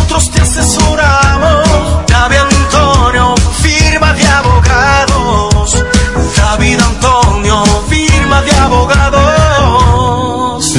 te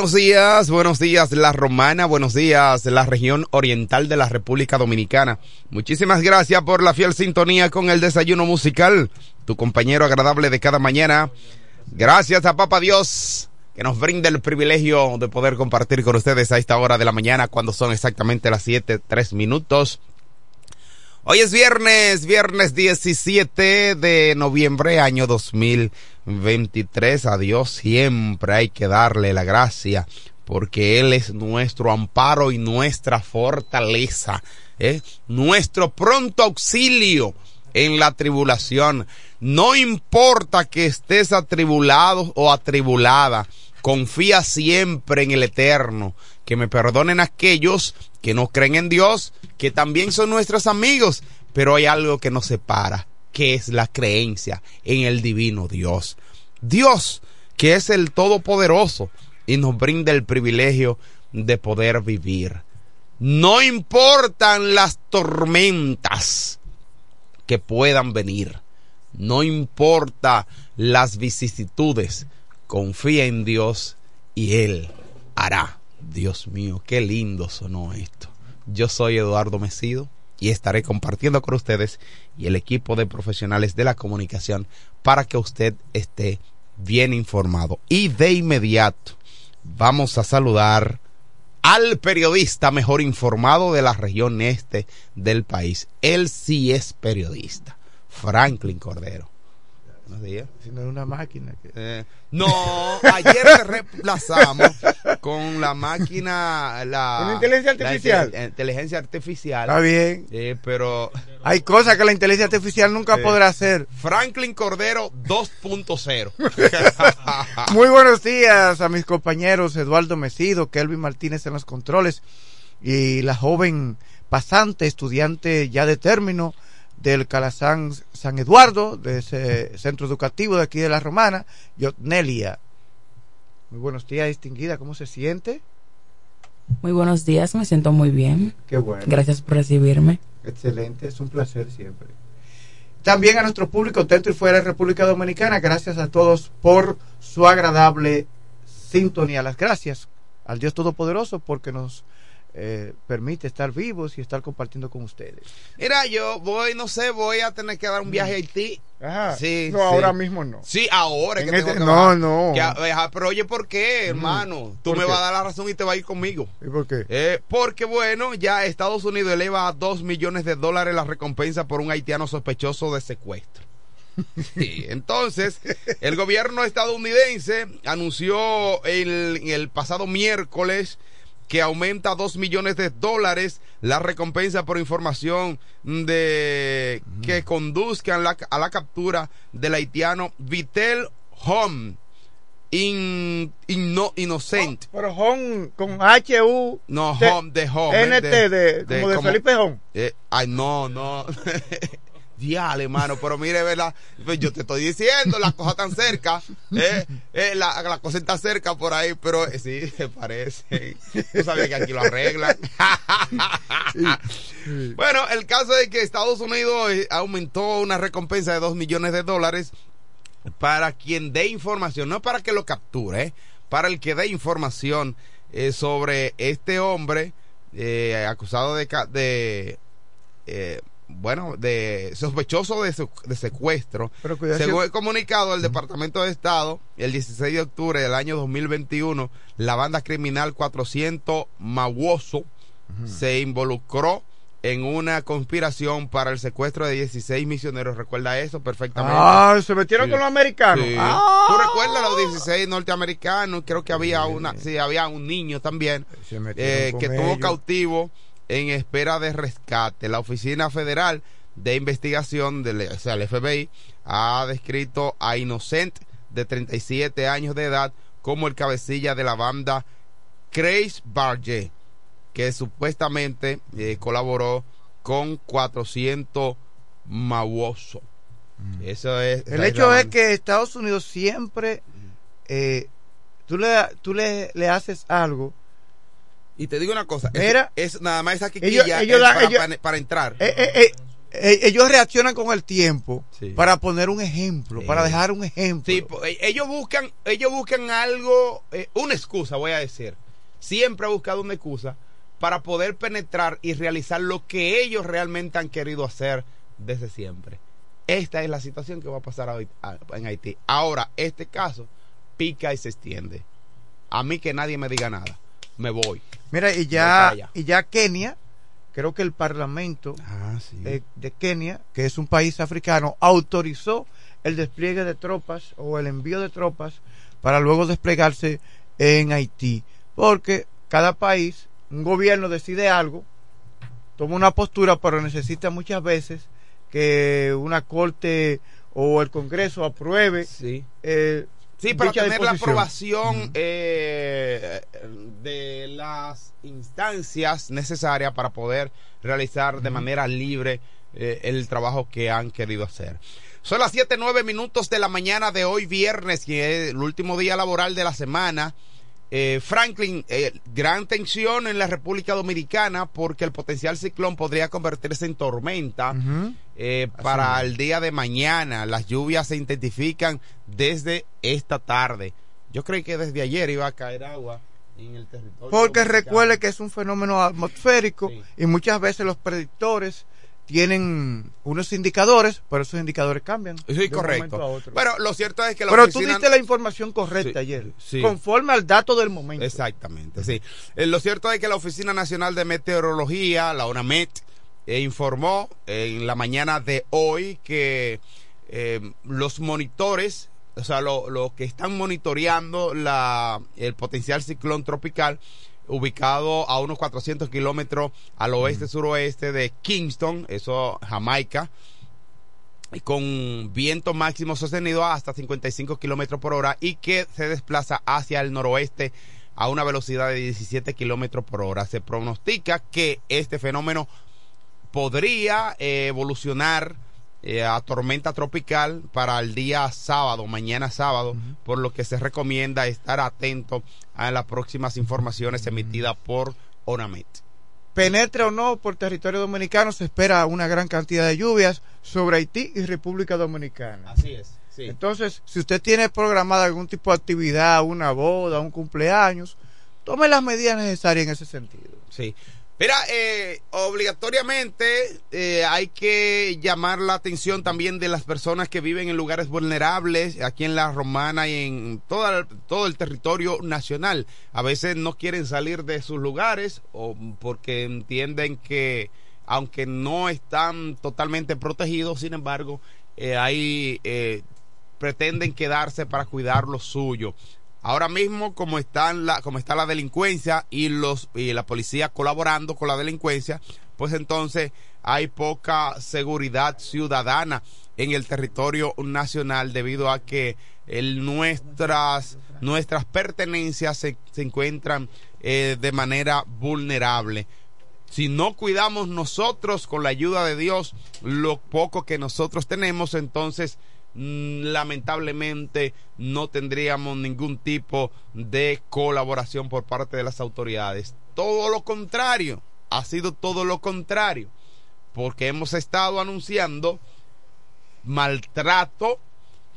Buenos días, buenos días La Romana, buenos días la región oriental de la República Dominicana. Muchísimas gracias por la fiel sintonía con el desayuno musical, tu compañero agradable de cada mañana. Gracias a Papa Dios que nos brinda el privilegio de poder compartir con ustedes a esta hora de la mañana cuando son exactamente las 7, 3 minutos. Hoy es viernes, viernes 17 de noviembre, año 2023. A Dios siempre hay que darle la gracia, porque Él es nuestro amparo y nuestra fortaleza, ¿eh? nuestro pronto auxilio en la tribulación. No importa que estés atribulado o atribulada, confía siempre en el Eterno. Que me perdonen aquellos que no creen en Dios, que también son nuestros amigos, pero hay algo que nos separa, que es la creencia en el divino Dios. Dios, que es el Todopoderoso y nos brinda el privilegio de poder vivir. No importan las tormentas que puedan venir, no importa las vicisitudes, confía en Dios y Él hará. Dios mío, qué lindo sonó esto. Yo soy Eduardo Mesido y estaré compartiendo con ustedes y el equipo de profesionales de la comunicación para que usted esté bien informado. Y de inmediato vamos a saludar al periodista mejor informado de la región este del país. Él sí es periodista, Franklin Cordero. Buenos días. Si no es una máquina. que- Eh, no, ayer te reemplazamos con la máquina, la, ¿Con inteligencia la artificial? inte- inteligencia artificial. Está bien. Eh, pero Hay cosas que la inteligencia artificial nunca podrá hacer. Franklin Cordero 2.0. Muy buenos días a mis compañeros Eduardo Mesido, Kelvin Martínez en los controles y la joven pasante, estudiante ya de término del Calazán San Eduardo, de ese centro educativo de aquí de la Romana, Yotnelia. Muy buenos días, distinguida, ¿cómo se siente? Muy buenos días, me siento muy bien. Qué bueno. Gracias por recibirme. Excelente, es un placer siempre. También a nuestro público dentro y fuera de República Dominicana, gracias a todos por su agradable sintonía. Las gracias al Dios Todopoderoso porque nos eh, permite estar vivos y estar compartiendo con ustedes. Mira, yo voy, no sé, voy a tener que dar un viaje a Haití. Ajá. Sí, no, sí. ahora mismo no. Sí, ahora es En que este- tengo que no, bajar. no. Que, ajá, pero oye, ¿por qué, hermano? Tú ¿Por me qué? vas a dar la razón y te vas a ir conmigo. ¿Y por qué? Eh, porque bueno, ya Estados Unidos eleva a 2 millones de dólares la recompensa por un haitiano sospechoso de secuestro. Sí, entonces, el gobierno estadounidense anunció el, el pasado miércoles que aumenta a 2 millones de dólares la recompensa por información de que conduzcan la- a la captura del haitiano Vitel Home in, inno- Innocent. Pero Hon con H-U. No, T- home, de home. NT, de, como de Felipe Hon. Eh, ay, no, no. Diale, hermano, pero mire, ¿verdad? Pues yo te estoy diciendo, la cosa tan cerca, eh, eh, la, la cosa está cerca por ahí, pero eh, sí, se parece. Tú sabías que aquí lo arreglan. bueno, el caso es que Estados Unidos eh, aumentó una recompensa de 2 millones de dólares para quien dé información, no para que lo capture, ¿eh? para el que dé información eh, sobre este hombre acusado de, de bueno, de sospechoso de, de secuestro. Pero cuidado, Según el comunicado del Departamento de Estado, el 16 de octubre del año 2021, la banda criminal 400 Mawoso se involucró en una conspiración para el secuestro de 16 misioneros. ¿Recuerda eso perfectamente? Ah, se metieron Sí. con los americanos. Sí. Ah. ¿Tú recuerdas los 16 norteamericanos? Creo que había una, sí, había un niño también eh, que estuvo ellos. cautivo en espera de rescate. La Oficina Federal de Investigación, del, o sea, el FBI, ha descrito a Innocent, de 37 años de edad, como el cabecilla de la banda Chris Barge, que supuestamente eh, colaboró con 400 Mawoso. Eso es. El hecho es que Estados Unidos siempre, eh, tú, le, tú le, le haces algo, Y te digo una cosa, Mira, es nada más esa quiquilla ellos es la- para, ellos- para- para entrar. eh, eh, eh, ellos reaccionan con el tiempo Sí. para poner un ejemplo, Sí. para dejar un ejemplo. Sí, ellos buscan, ellos buscan algo, eh, una excusa, voy a decir. Siempre ha buscado una excusa para poder penetrar y realizar lo que ellos realmente han querido hacer desde siempre. Esta es la situación que va a pasar hoy- a- en Haití. Ahora, este caso pica y se extiende. A mí que nadie me diga nada. Me voy. Mira, y ya, y ya Kenia, creo que el Parlamento Ah, sí. de Kenia, que es un país africano, autorizó el despliegue de tropas o el envío de tropas para luego desplegarse en Haití. Porque cada país, un gobierno decide algo, toma una postura, pero necesita muchas veces que una corte o el Congreso apruebe sí. eh, Sí, para tener la aprobación eh, de las instancias necesarias para poder realizar de manera libre eh, el trabajo que han querido hacer. Son las 7, 9 minutos de la mañana de hoy viernes, que es el último día laboral de la semana. Eh, Franklin, eh, gran tensión en la República Dominicana porque el potencial ciclón podría convertirse en tormenta Ujú. Eh, para el día de mañana. Las lluvias se intensifican desde esta tarde. Yo creí que desde ayer iba a caer agua en el territorio. Porque dominicano. recuerde que es un fenómeno atmosférico Sí. y muchas veces los predictores tienen unos indicadores, pero esos indicadores cambian. Sí, correcto. Pero lo cierto es que la Pero tú diste la información correcta Sí, ayer, sí. conforme al dato del momento. Exactamente, sí. Eh, lo cierto es que la Oficina Nacional de Meteorología, la ONAMET, informó en la mañana de hoy que eh, los monitores, o sea, los lo que están monitoreando la, el potencial ciclón tropical, ubicado a unos 400 kilómetros al oeste-suroeste de Kingston, eso Jamaica, y con viento máximo sostenido hasta 55 kilómetros por hora y que se desplaza hacia el noroeste a una velocidad de 17 kilómetros por hora. Se pronostica que este fenómeno podría eh, evolucionar eh, a tormenta tropical para el día sábado, mañana sábado, por lo que se recomienda estar atento a las próximas informaciones emitidas por ONAMET. Penetre o no por territorio dominicano, se espera una gran cantidad de lluvias sobre Haití y República Dominicana. Así es, sí. Entonces, si usted tiene programada algún tipo de actividad, una boda, un cumpleaños, tome las medidas necesarias en ese sentido. Sí. Mira, eh, obligatoriamente eh, hay que llamar la atención también de las personas que viven en lugares vulnerables, aquí en la Romana y en todo el territorio nacional. A veces no quieren salir de sus lugares o porque entienden que, aunque no están totalmente protegidos, sin embargo, eh, ahí eh, pretenden quedarse para cuidar lo suyo. Ahora mismo, como están la, como está la delincuencia y los y la policía colaborando con la delincuencia, pues entonces hay poca seguridad ciudadana en el territorio nacional debido a que nuestras nuestras pertenencias se, se encuentran eh, de manera vulnerable. Si no cuidamos nosotros con la ayuda de Dios lo poco que nosotros tenemos, entonces lamentablemente no tendríamos ningún tipo de colaboración por parte de las autoridades. Todo lo contrario, ha sido todo lo contrario, porque hemos estado anunciando maltrato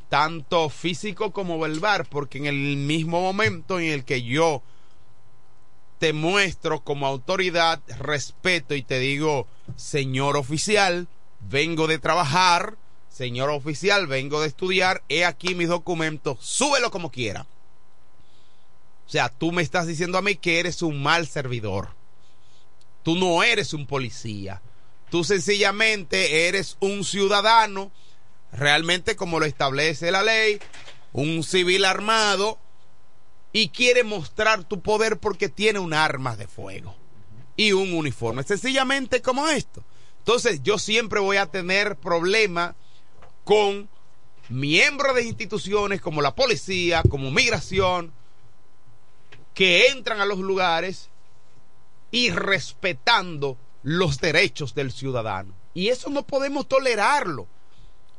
tanto físico como verbal, porque en el mismo momento en el que yo te muestro como autoridad respeto y te digo, señor oficial, vengo de trabajar, señor oficial, vengo de estudiar, he aquí mis documentos, súbelo como quiera. O sea, tú me estás diciendo a mí que eres un mal servidor. Tú no eres un policía. Tú sencillamente eres un ciudadano, realmente como lo establece la ley, un civil armado, y quiere mostrar tu poder porque tiene un arma de fuego y un uniforme. Sencillamente como esto. Entonces yo siempre voy a tener problemas con miembros de instituciones como la policía, como migración, que entran a los lugares y respetando los derechos del ciudadano. Y eso no podemos tolerarlo.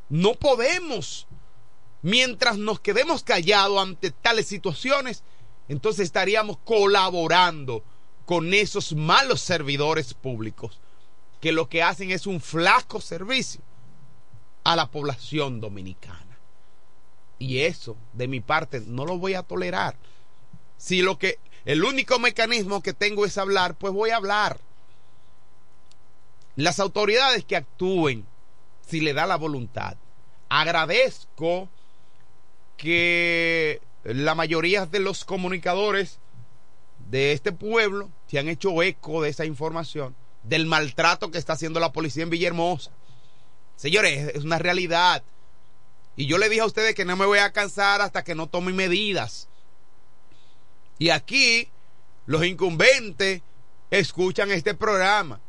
No podemos. Mientras nos quedemos callados ante tales situaciones, entonces estaríamos colaborando con esos malos servidores públicos que lo que hacen es un flaco servicio a la población dominicana. Y eso, de mi parte, no lo voy a tolerar. Si lo que el único mecanismo que tengo es hablar, pues voy a hablar. Las autoridades que actúen, si le da la voluntad. Agradezco que la mayoría de los comunicadores de este pueblo se han hecho eco de esa información, del maltrato que está haciendo la policía en Villahermosa. Señores, es una realidad. Y yo le dije a ustedes que no me voy a cansar hasta que no tome medidas. Y aquí los incumbentes escuchan este programa.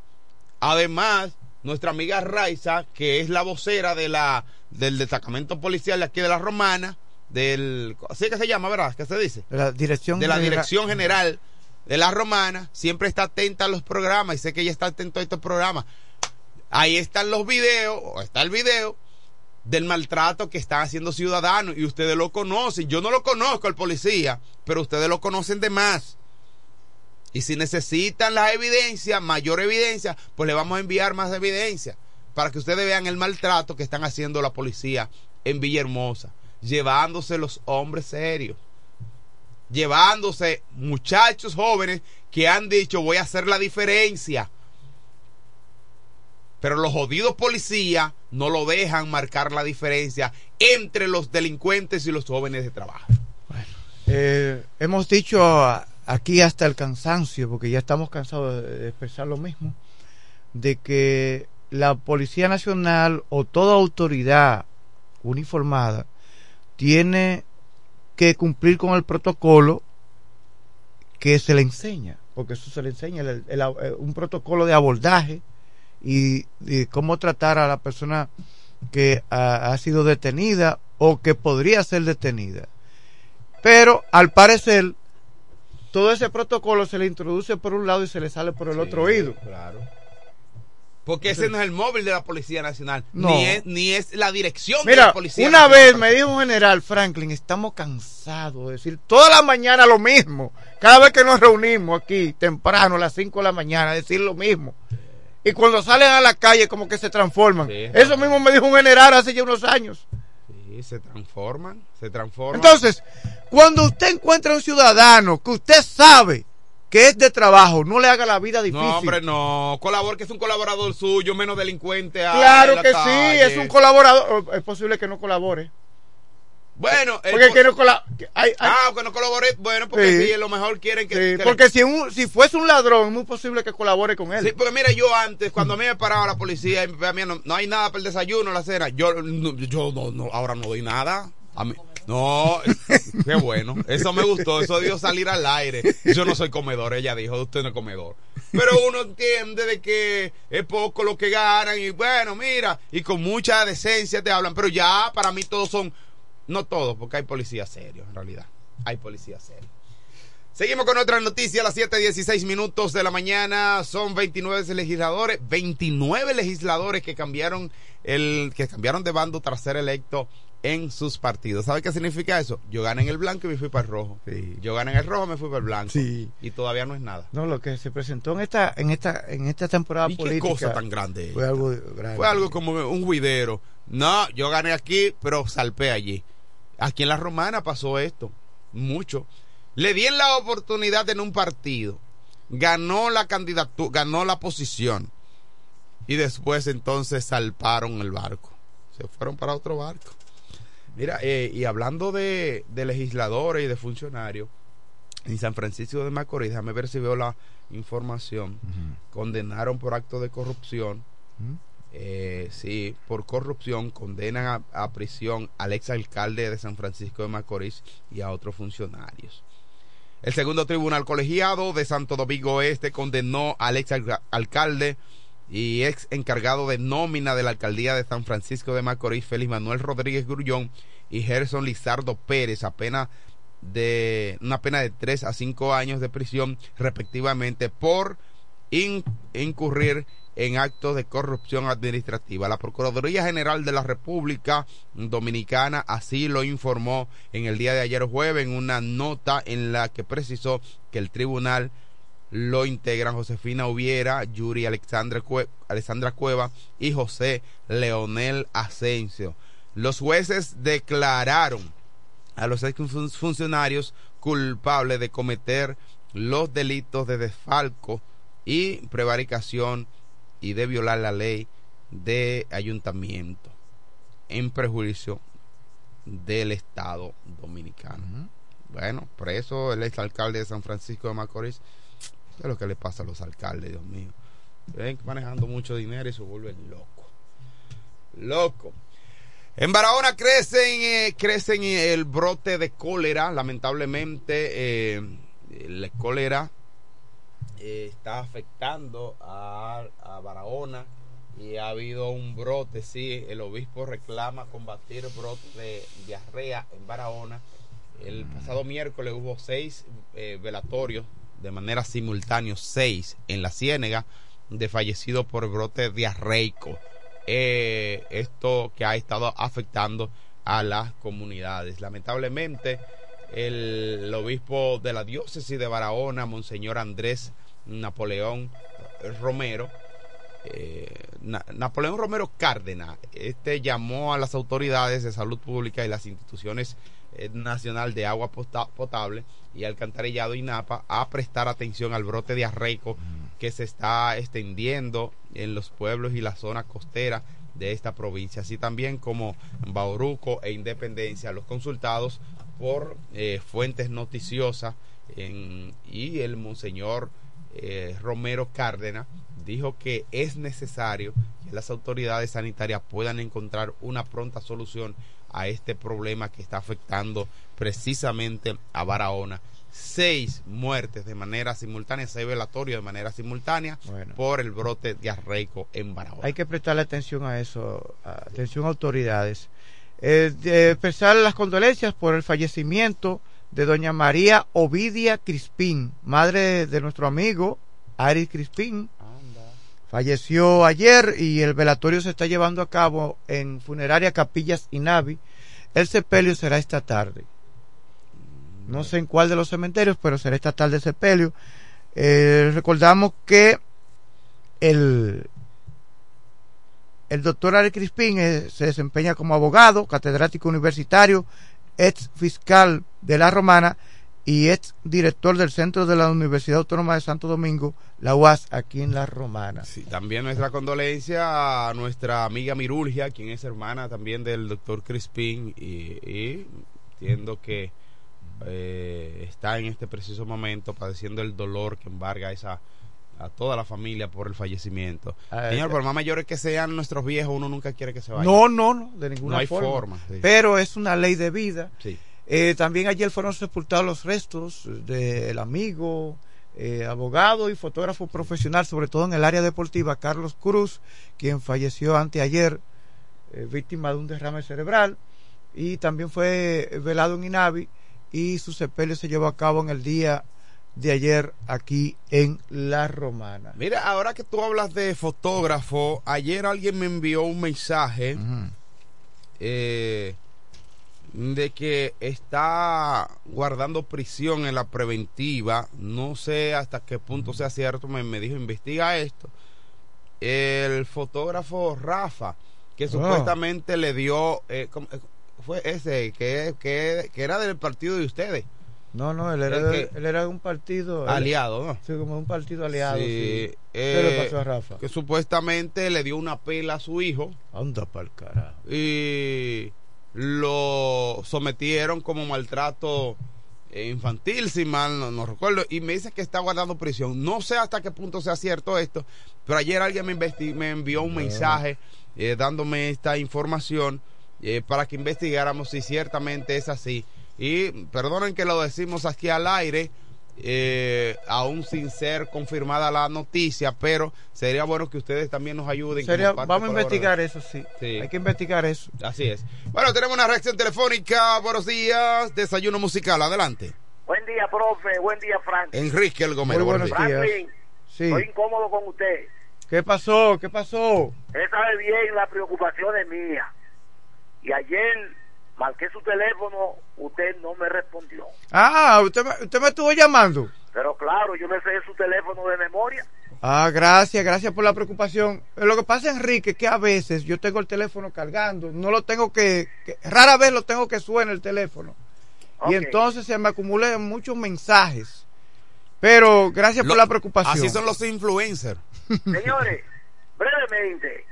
Además, nuestra amiga Raiza, que es la vocera de la, del destacamento policial de aquí de la Romana, del, así que se llama, ¿verdad? ¿Qué se dice? La dirección de la General- Dirección General de la Romana, siempre está atenta a los programas y sé que ella está atenta a estos programas. Ahí están los videos, está el video del maltrato que están haciendo ciudadanos y ustedes lo conocen. Yo no lo conozco, el policía, pero ustedes lo conocen de más. Y si necesitan la evidencia, mayor evidencia, pues le vamos a enviar más evidencia para que ustedes vean el maltrato que están haciendo la policía en Villahermosa, llevándose los hombres serios. llevándose muchachos jóvenes que han dicho voy a hacer la diferencia. Pero los jodidos policías no lo dejan marcar la diferencia entre los delincuentes y los jóvenes de trabajo. Eh, hemos dicho aquí hasta el cansancio, porque ya estamos cansados de, de expresar lo mismo, de que la Policía Nacional o toda autoridad uniformada tiene que cumplir con el protocolo que se le enseña, porque eso se le enseña, el- el- el- un protocolo de abordaje y, y cómo tratar a la persona que ha, ha sido detenida o que podría ser detenida. Pero al parecer, todo ese protocolo se le introduce por un lado y se le sale por el otro oído. Claro. Porque ese no es el móvil de la Policía Nacional, No. ni, es, ni es la dirección de Mira, la Policía una Nacional. vez me dijo un general Franklin, estamos cansados de decir toda la mañana lo mismo. Cada vez que nos reunimos aquí, temprano, a las 5 de la mañana, decir lo mismo. Y cuando salen a la calle como que se transforman. Sí. Eso mismo me dijo un general hace ya unos años. Sí, se transforman, se transforman. Entonces, cuando usted encuentra un ciudadano que usted sabe que es de trabajo, no le haga la vida difícil. no, hombre, no. Colabor, que es un colaborador suyo, menos delincuente. ah, Claro la que calle. sí, es un colaborador. Es posible que no colabore. Bueno, el Porque co- que no cola- que hay- hay- Ah, que no colabore. Bueno, porque Sí. a lo mejor quieren que. Sí, que le- porque si, un, si fuese un ladrón, es muy posible que colabore con él. Sí, porque mira, yo antes, cuando a mí me paraba la policía y a mí no, no hay nada para el desayuno, la cena, yo, no, yo no, no, ahora no doy nada. A mí, no, qué bueno. Eso me gustó, eso dio salir al aire. Yo no soy comedor, ella dijo, usted no es comedor. Pero uno entiende de que es poco lo que ganan y bueno, mira, y con mucha decencia te hablan, pero ya para mí todos son, no todos, porque hay policías serios en realidad. Hay policías serios. Seguimos con otras noticias a las 7:16 minutos de la mañana. Son 29 legisladores, 29 legisladores que cambiaron el que cambiaron de bando tras ser electo en sus partidos. ¿Sabe qué significa eso? Yo gané en el blanco y me fui para el rojo. Sí. Yo gané en el rojo, me fui para el blanco. Sí. Y todavía no es nada. No, lo que se presentó en esta, en esta, en esta temporada ¿Y qué política cosa tan grande? fue algo grande. Fue algo como un juidero. No, yo gané aquí, pero salpé allí. Aquí en la Romana pasó esto. Mucho. Le di en la oportunidad en un partido. Ganó la candidatura, ganó la posición. Y después entonces salparon el barco. Se fueron para otro barco. Mira, eh, y hablando de, de legisladores y de funcionarios, en San Francisco de Macorís, déjame ver si veo la información, condenaron por acto de corrupción. Eh, sí, por corrupción condenan a, a prisión al exalcalde de San Francisco de Macorís y a otros funcionarios. El segundo tribunal colegiado de Santo Domingo Este condenó al ex alca- alcalde y ex encargado de nómina de la alcaldía de San Francisco de Macorís, Félix Manuel Rodríguez Grullón y Gerson Lizardo Pérez, a pena de una pena de 3 a 5 años de prisión respectivamente por in- incurrir en actos de corrupción administrativa. La Procuraduría General de la República Dominicana así lo informó en el día de ayer jueves en una nota en la que precisó que el tribunal lo integran Josefina Ubiera, Yuri Alexandra, Alexandra Cueva y José Leonel Asensio. Los jueces declararon a los ex fun- funcionarios culpables de cometer los delitos de desfalco y prevaricación y de violar la ley de ayuntamiento en prejuicio del Estado dominicano. Bueno, preso el exalcalde de San Francisco de Macorís. ¿Qué es lo que le pasa a los alcaldes, Dios mío? Ven manejando mucho dinero y se vuelven locos. Loco. En Barahona crecen, eh, crecen el brote de cólera. Lamentablemente, eh, la cólera eh, está afectando a, a Barahona y ha habido un brote, sí, el obispo reclama combatir brote de diarrea en Barahona. El pasado miércoles hubo seis eh, velatorios de manera simultánea, seis en la Ciénega de fallecidos por brote diarreico. Eh, esto que ha estado afectando a las comunidades. Lamentablemente, el, el obispo de la diócesis de Barahona, Monseñor Andrés Napoleón Romero, eh, Na- Napoleón Romero Cárdenas, este llamó a las autoridades de salud pública y las instituciones eh, Nacional de Agua Pota- Potable y Alcantarillado INAPA a prestar atención al brote de arreico que se está extendiendo en los pueblos y la zona costera de esta provincia, así también como Bauruco e Independencia, los consultados por eh, fuentes noticiosas en- y el monseñor eh, Romero Cárdenas dijo que es necesario que las autoridades sanitarias puedan encontrar una pronta solución a este problema que está afectando precisamente a Barahona. Seis muertes de manera simultánea, seis velatorios de manera simultánea Bueno. por el brote de arreico en Barahona. Hay que prestarle atención a eso, atención a autoridades. Eh, de expresar las condolencias por el fallecimiento de doña María Ovidia Crispín, madre de, nuestro amigo Ari Crispín. Falleció ayer y el velatorio se está llevando a cabo en Funeraria Capillas Inavi. El sepelio será esta tarde. No sé en cuál de los cementerios, pero será esta tarde el sepelio. Eh, recordamos que el, el doctor Ari Crispín eh, se desempeña como abogado, catedrático universitario, ex fiscal de la Romana y ex director del Centro de la Universidad Autónoma de Santo Domingo, la UAS, aquí en la Romana. Sí, también nuestra condolencia a nuestra amiga Mirulgia, quien es hermana también del doctor Crispín y, y entiendo que eh, está en este preciso momento padeciendo el dolor que embarga esa a toda la familia por el fallecimiento. Ah, Señor, eh, por más mayores que sean nuestros viejos, uno nunca quiere que se vayan. No, no, no, de ninguna No hay forma. forma, sí. Pero es una ley de vida. Sí. Eh, también ayer fueron sepultados los restos del amigo, eh, abogado y fotógrafo profesional, sobre todo en el área deportiva, Carlos Cruz, quien falleció anteayer, eh, víctima de un derrame cerebral, y también fue velado en Inavi, y su sepelio se llevó a cabo en el día de ayer aquí en La Romana. Mira, ahora que tú hablas de fotógrafo, ayer alguien me envió un mensaje eh, de que está guardando prisión en la preventiva. No sé hasta qué punto sea cierto. Me, me dijo, investiga esto. El fotógrafo Rafa, que supuestamente le dio... eh, ¿cómo- eh, fue ese, que, que, que era del partido de ustedes, No, no, él era, El de- que- él era un partido... él- aliado, ¿no? Sí, como un partido aliado. Sí, Sí. eh, ¿Qué le pasó a Rafa? Que supuestamente le dio una pela a su hijo. Anda pa'l carajo. y lo sometieron como maltrato eh, infantil, si mal no, no recuerdo, y me dice que está guardando prisión. No sé hasta qué punto sea cierto esto, pero ayer alguien me, investi- me envió un mensaje eh, dándome esta información eh, para que investigáramos si ciertamente es así. Y perdonen que lo decimos aquí al aire, eh, aún sin ser confirmada la noticia, pero sería bueno que ustedes también nos ayuden. Sería, vamos a investigar eso, sí. Sí. Hay que investigar eso. Así es. Bueno, tenemos una reacción telefónica. Buenos días. Desayuno musical. Adelante. Buen día, profe. Buen día, Frank. Enrique el Gomero. Muy buenos buenos días. días. Franklin, Sí. estoy incómodo con usted. ¿Qué pasó? ¿Qué pasó? Usted sabe bien las preocupaciones mías. Y ayer marqué su teléfono, usted no me respondió. Ah, usted me, usted me estuvo llamando. Pero claro, yo me sé su teléfono de memoria. Ah, gracias, gracias por la preocupación. Lo que pasa, Enrique, es que a veces yo tengo el teléfono cargando, no lo tengo que, que- rara vez lo tengo que suene el teléfono. Y entonces se me acumulan muchos mensajes. Pero gracias por la preocupación. Así son los influencers. Señores, brevemente.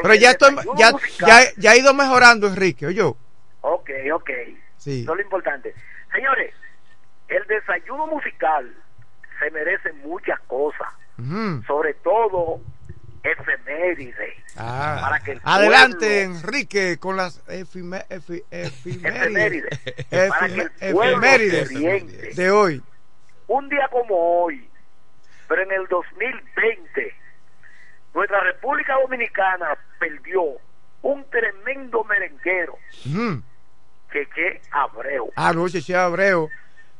Pero ya estoy, ya, ya, ya ha ido mejorando, Enrique, oye. Ok, ok. Sí. Eso es lo importante. Señores, el desayuno musical se merece muchas cosas. Sobre todo efemérides. Ah, Para que el adelante, pueblo- Enrique, con las efime- efi- efimérides, Efemérides. Para que el pueblo efemérides de hoy. Un día como hoy, pero en el 2020, nuestra República Dominicana perdió un tremendo merenguero, Ujú. Cheche Abreu. Ah, no, Cheche Abreu.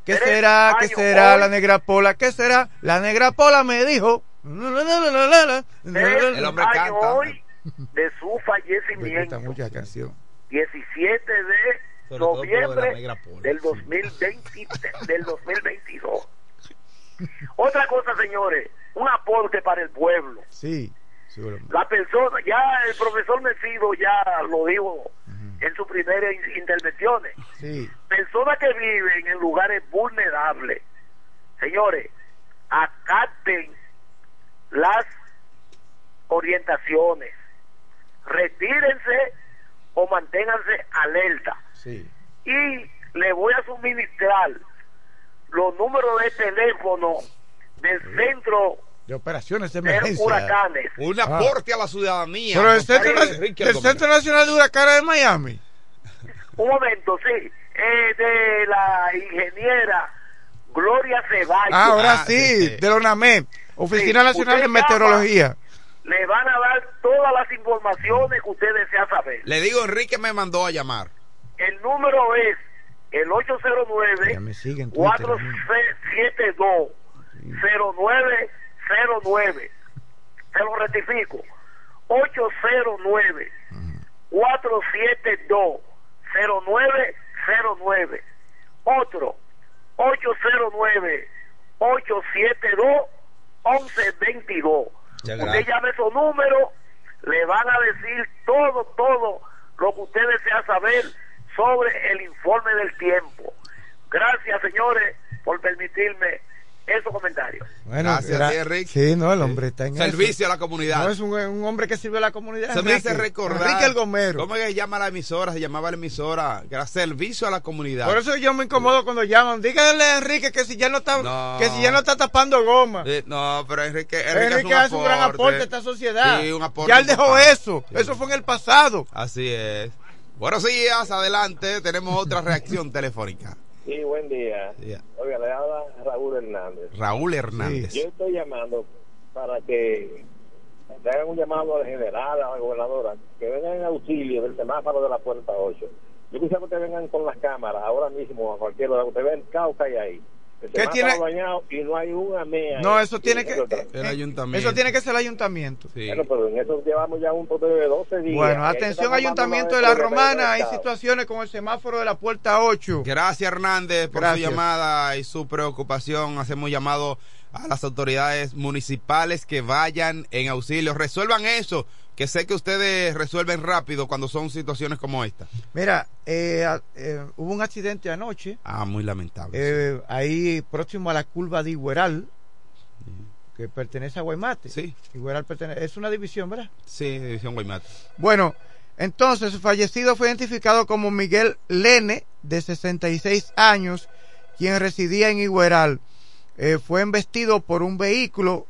¿Qué Tres será? ¿Qué será hoy. la negra pola? ¿Qué será? La negra pola me dijo. El hombre canta. hoy de su fallecimiento, mucho la canción. 17 de noviembre del 2020, del 2022. Otra cosa, señores, un aporte para el pueblo. Sí. La persona, ya el profesor Mesido ya lo dijo en sus primeras in- intervenciones. Sí. Personas que viven en lugares vulnerables. Señores, acaten las orientaciones. Retírense o manténganse alerta. Sí. Y le voy a suministrar los números de teléfono del centro De operaciones de emergencia. huracanes. Un Ah. aporte a la ciudadanía. Pero el Centro, Compadre Na- Enrique el Gómez. Centro Nacional de Huracanes de Miami. Un momento, sí. Eh, de la ingeniera Gloria Ceballos. Ah, ahora Ah, sí, sí, sí. de la Oficina Sí, Nacional de llama. Meteorología. Le van a dar todas las informaciones que usted desea saber. Le digo, Enrique me mandó a llamar. El número es el 809 Ya me siguen en Twitter, 472 0909. Se lo rectifico. 809 472 0909. Otro 809 872 1122. Ya, Usted llame esos números, le van a decir todo, todo lo que usted desea saber sobre el informe del tiempo. Gracias, señores, por permitirme esos comentarios. Bueno, Gracias, Enrique. Sí, no, el hombre está en Servicio eso. a la comunidad. No es un, un hombre que sirve a la comunidad. Se me hace Enrique. recordar. Enrique el Gomero. ¿Cómo es que llama la emisora? Se llamaba la emisora, que era servicio a la comunidad. Por eso yo me incomodo cuando llaman. Díganle a Enrique que si ya no está, No. que si ya no está tapando goma. No, pero Enrique, Enrique, hace un gran aporte a esta sociedad. Sí, un aporte ya él dejó eso. Sí. Eso fue en el pasado. Así es. Buenos días, adelante. Tenemos otra reacción telefónica. Sí, buen día. Oiga, le habla Raúl Hernández. Raúl Hernández. Yo estoy llamando para que le hagan un llamado al general, a la gobernadora, que vengan en auxilio del semáforo de la puerta 8. Yo quisiera que ustedes vengan con las cámaras ahora mismo, a cualquier hora, que ustedes ven Cauca y ahí. El ¿Qué tiene? bañado y no hay un amea. No, eso tiene que. El eh, ayuntamiento. Eso tiene que ser el ayuntamiento. Sí. Bueno, pero en eso llevamos ya un total de 12 días. Bueno, atención Ayuntamiento de la Romana, hay situaciones con el semáforo de la puerta 8. Gracias Hernández por Gracias. su llamada y su preocupación. Hacemos llamado a las autoridades municipales que vayan en auxilio. Resuelvan eso, que sé que ustedes resuelven rápido cuando son situaciones como esta. Mira, eh, eh, hubo un accidente anoche, Ah, muy lamentable. eh, ahí próximo a la curva de Igueral, que pertenece a Guaymate. Sí. Igueral pertenece, es una división, ¿verdad? Sí, división Guaymate. Bueno, entonces su fallecido fue identificado como Miguel Lene, de 66 años, quien residía en Igueral. Fue embestido por un vehículo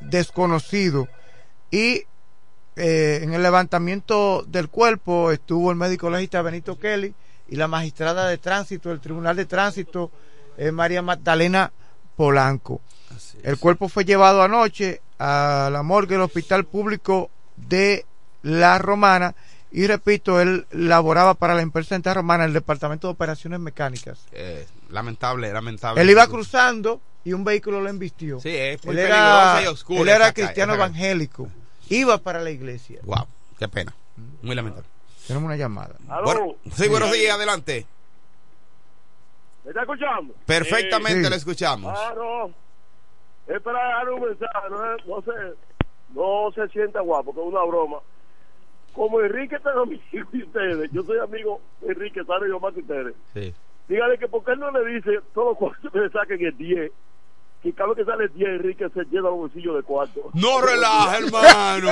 desconocido y eh, en el levantamiento del cuerpo estuvo el médico legista Benito Kelly y la magistrada de tránsito del Tribunal de Tránsito eh, María Magdalena Polanco. El cuerpo fue llevado anoche a la morgue del Hospital Público de La Romana y repito, él laboraba para la empresa Central Romana en el Departamento de Operaciones Mecánicas. Eh, lamentable, lamentable. Él iba cruzando y un vehículo lo embistió. Sí, es muy él era, y oscura él era cristiano evangélico. Iba para la iglesia. Wow, qué pena. Muy lamentable. Tenemos una llamada. Aló, Bueno, sí, buenos días, adelante. ¿me está escuchando? Perfectamente Sí. lo escuchamos. Ah, no. Es para dar un mensaje, no, es- no se, no se sienta guapo, que es una broma. Como Enrique es tan amigo de ustedes, yo soy amigo de Enrique, sabe yo más que ustedes. Sí. Dígale que porque él no le dice todos los cuartos que le saquen el 10, que cada vez que sale el 10, Enrique se llena los bolsillos de cuarto. No relaja, hermano.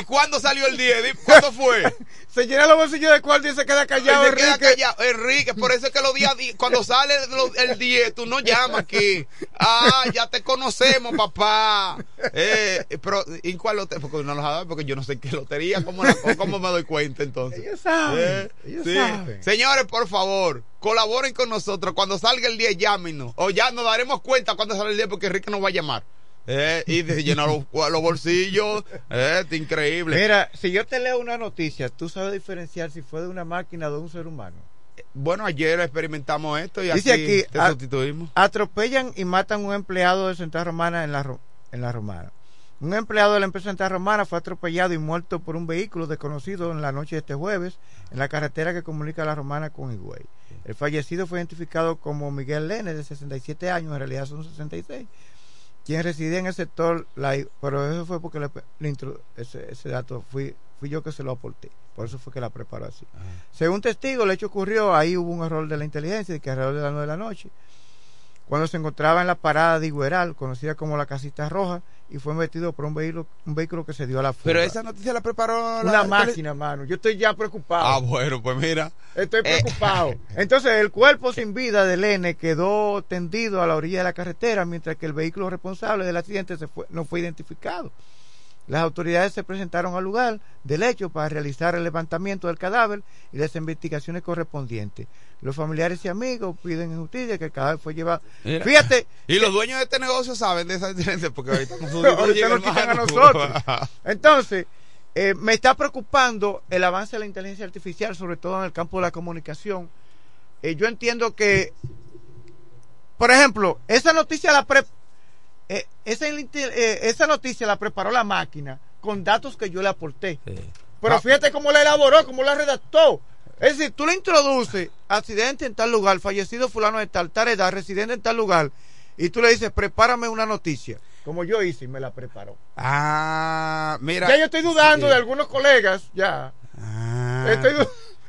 ¿Y cuándo salió el 10? Di- ¿Cuándo fue? Se llena los bolsillos de cuarto y se queda callado. Se queda Enrique. callado. Enrique, por eso es que los días, cuando sale el 10, tú no llamas aquí. Ah, ya te conocemos, papá. Eh, pero, ¿y cuál lotería? Porque no lo sabe, porque yo no sé qué lotería. ¿Cómo, la- cómo me doy cuenta entonces? Ellos saben. Eh, ellos sí. saben. Señores, por favor, colaboren con nosotros. Cuando salga el 10, llámenos. O ya nos daremos cuenta cuando sale el 10 porque Enrique nos va a llamar. Eh, y de llenar los, los bolsillos. Eh, es increíble. Mira, si yo te leo una noticia, tú sabes diferenciar si fue de una máquina o de un ser humano. Bueno, ayer experimentamos esto y Dice aquí, aquí, te sustituimos. Atropellan y matan un empleado de Central Romana en la, en la Romana. Un empleado de la empresa Central Romana fue atropellado y muerto por un vehículo desconocido en la noche de este jueves en la carretera que comunica la Romana con Higüey. El fallecido fue identificado como Miguel Lene, de 67 años, en realidad son 66, quien residía en el sector, la, pero eso fue porque le, le intro- ese, ese dato fui, fui yo que se lo aporté. Por eso fue que la preparó así. Según testigo, el hecho ocurrió, ahí hubo un error de la inteligencia, de que alrededor de las 9 de la noche, cuando se encontraba en la parada de Igueral, conocida como la Casita Roja, y fue metido por un vehículo, un vehículo que se dio a la fuga. Pero esa noticia la preparó Una la- máquina, mano. Yo estoy ya preocupado. Ah, bueno, pues mira. Estoy Eh. preocupado. Entonces, el cuerpo sin vida del N quedó tendido a la orilla de la carretera, mientras que el vehículo responsable del accidente se fue- no fue identificado. Las autoridades se presentaron al lugar del hecho para realizar el levantamiento del cadáver y las investigaciones correspondientes. Los familiares y amigos piden en justicia que el cadáver fue llevado. Mira. Fíjate, Y los dueños de este negocio saben de esa diferencia porque ahorita nos ahorita nos quitan a nosotros. Entonces, eh, me está preocupando el avance de la inteligencia artificial, sobre todo en el campo de la comunicación. Eh, yo entiendo que, por ejemplo, esa noticia la pre- esa, eh, esa noticia la preparó la máquina con datos que yo le aporté. Pero Ah. fíjate cómo la elaboró, cómo la redactó. Es decir, tú le introduces accidente en tal lugar, fallecido fulano de tal, tal edad, residente en tal lugar, y tú le dices, prepárame una noticia, como yo hice y me la preparó. Ah, mira. Ya yo estoy dudando Sí. de algunos colegas, ya. Ah. Estoy,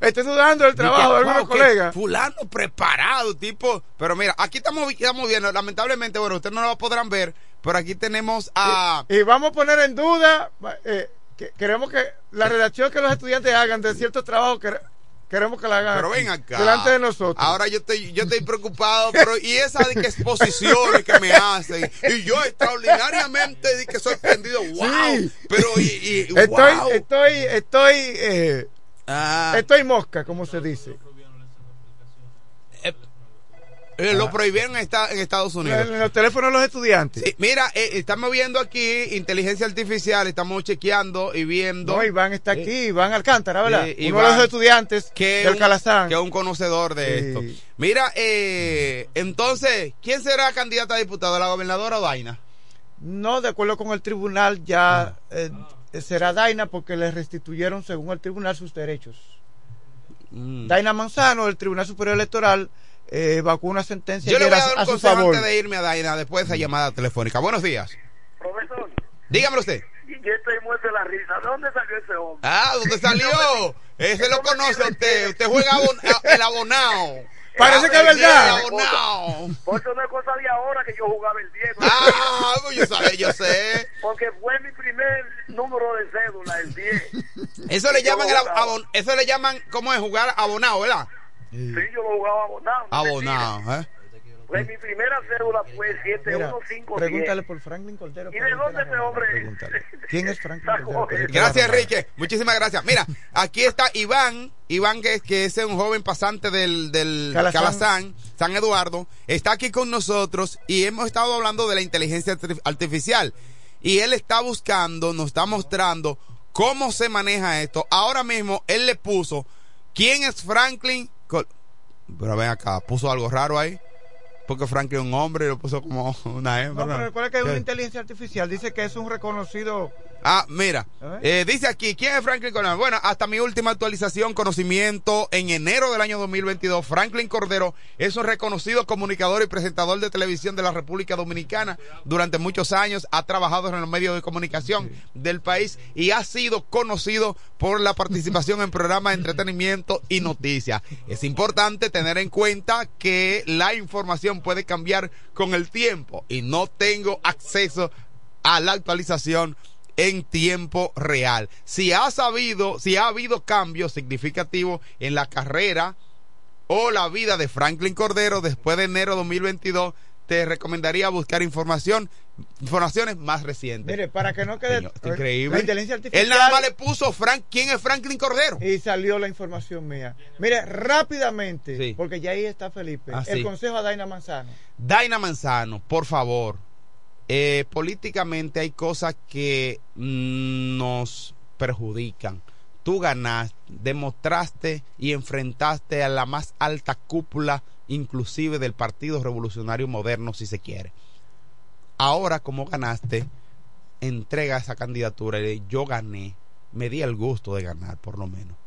estoy dudando del trabajo de algunos Wow, colegas. Fulano preparado, tipo. Pero mira, aquí estamos, estamos viendo, lamentablemente, bueno, ustedes no lo podrán ver, pero aquí tenemos a. Y vamos a poner en duda, eh, que queremos que la redacción que los estudiantes hagan de ciertos trabajos, que queremos que la hagan Pero ven acá. delante de nosotros. Ahora yo estoy, yo estoy preocupado, pero y esa de que exposiciones que me hacen, y yo extraordinariamente de que sorprendido, wow. Sí. Pero y, y estoy, wow. estoy, estoy, eh, Ah, estoy mosca, como se dice. Eh, lo prohibieron en, esta- en Estados Unidos. En los teléfonos de los estudiantes. Sí, mira, eh, estamos viendo aquí inteligencia artificial, estamos chequeando y viendo No, Iván está aquí, Iván Alcántara, ¿verdad? Sí, Uno Iván, de los estudiantes que del un- Calazán. que es un conocedor de esto. Mira, eh, entonces, ¿quién será candidata a diputado? ¿La gobernadora o Daina? No, de acuerdo con el tribunal, ya eh, será Daina porque le restituyeron, según el tribunal, sus derechos. Mm. Daina Manzano, del Tribunal Superior Electoral, eh, evacuó una sentencia Yo le voy a dar un su consejo favor. antes de irme a Daina después de esa llamada telefónica. Buenos días. Profesor, Dígamelo usted. yo estoy muerto de la risa. ¿De dónde salió ese hombre? Ah, ¿dónde salió? Ese lo conoce a usted. Usted juega abon- a- el abonado. Parece que es El verdad. abonado. Por eso no es cosa de ahora que yo jugaba el 10. Ah, pues yo sé, yo sé. Porque fue mi primer número de cédula, el 10. Eso le llaman el abon- eso le llaman ¿cómo es jugar abonado, verdad? Sí, yo lo jugaba abonado. no Abonado, ¿eh? Pues mi primera cédula fue Mira, 71510. pregúntale por Franklin Cordero. ¿Y de dónde Romana, hombre? pregúntale. ¿Quién es Franklin Sacó Cordero? Gracias? Enrique. Muchísimas gracias. Mira, aquí está Iván. Iván, que, que es un joven pasante del, del Calazán. Calazán, San Eduardo, está aquí con nosotros y hemos estado hablando de la inteligencia arti- artificial. Y él está buscando, nos está mostrando cómo se maneja esto. Ahora mismo él le puso, ¿quién es Franklin? Col- Pero ven acá, puso algo raro ahí. Porque Franklin es un hombre y lo puso como una hembra. No, pero recuerda que es una inteligencia artificial. Dice que es un reconocido. Ah, mira, eh, dice aquí, ¿quién es Franklin Cordero? Bueno, hasta mi última actualización, conocimiento, en enero del año 2022, Franklin Cordero es un reconocido comunicador y presentador de televisión de la República Dominicana. Durante muchos años ha trabajado en los medios de comunicación del país y ha sido conocido por la participación en programas de entretenimiento y noticias. Es importante tener en cuenta que la información puede cambiar con el tiempo y no tengo acceso a la actualización en tiempo real. Si ha sabido, si ha habido cambios significativos en la carrera o la vida de Franklin Cordero después de enero 2022, te recomendaría buscar información, informaciones más recientes. Mire, para que no quede. Señor, increíble. La inteligencia artificial. Él nada más le puso Frank, ¿quién es Franklin Cordero? Y salió la información mía. Mire, rápidamente, Sí. porque ya ahí está Felipe. Ah, el sí. consejo a Daina Manzano. Daina Manzano, por favor. Eh, políticamente hay cosas que mm, nos perjudican. Tú ganaste, demostraste y enfrentaste a la más alta cúpula, inclusive del Partido Revolucionario Moderno, si se quiere. Ahora, como ganaste, entrega esa candidatura y yo gané, me di el gusto de ganar, por lo menos.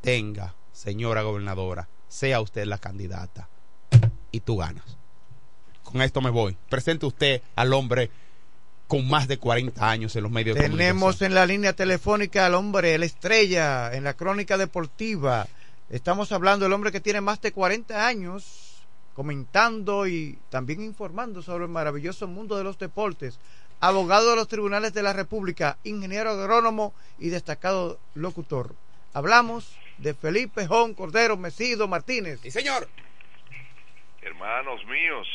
Tenga, señora gobernadora, sea usted la candidata y tú ganas con esto me voy. Presente usted al hombre con más de 40 años en los medios de Tenemos comunicación. en la línea telefónica al hombre, la estrella, en la crónica deportiva. Estamos hablando del hombre que tiene más de 40 años comentando y también informando sobre el maravilloso mundo de los deportes. Abogado de los tribunales de la República, ingeniero agrónomo y destacado locutor. Hablamos de Felipe Jón Cordero Mesido Martínez. Sí, señor. Hermanos míos,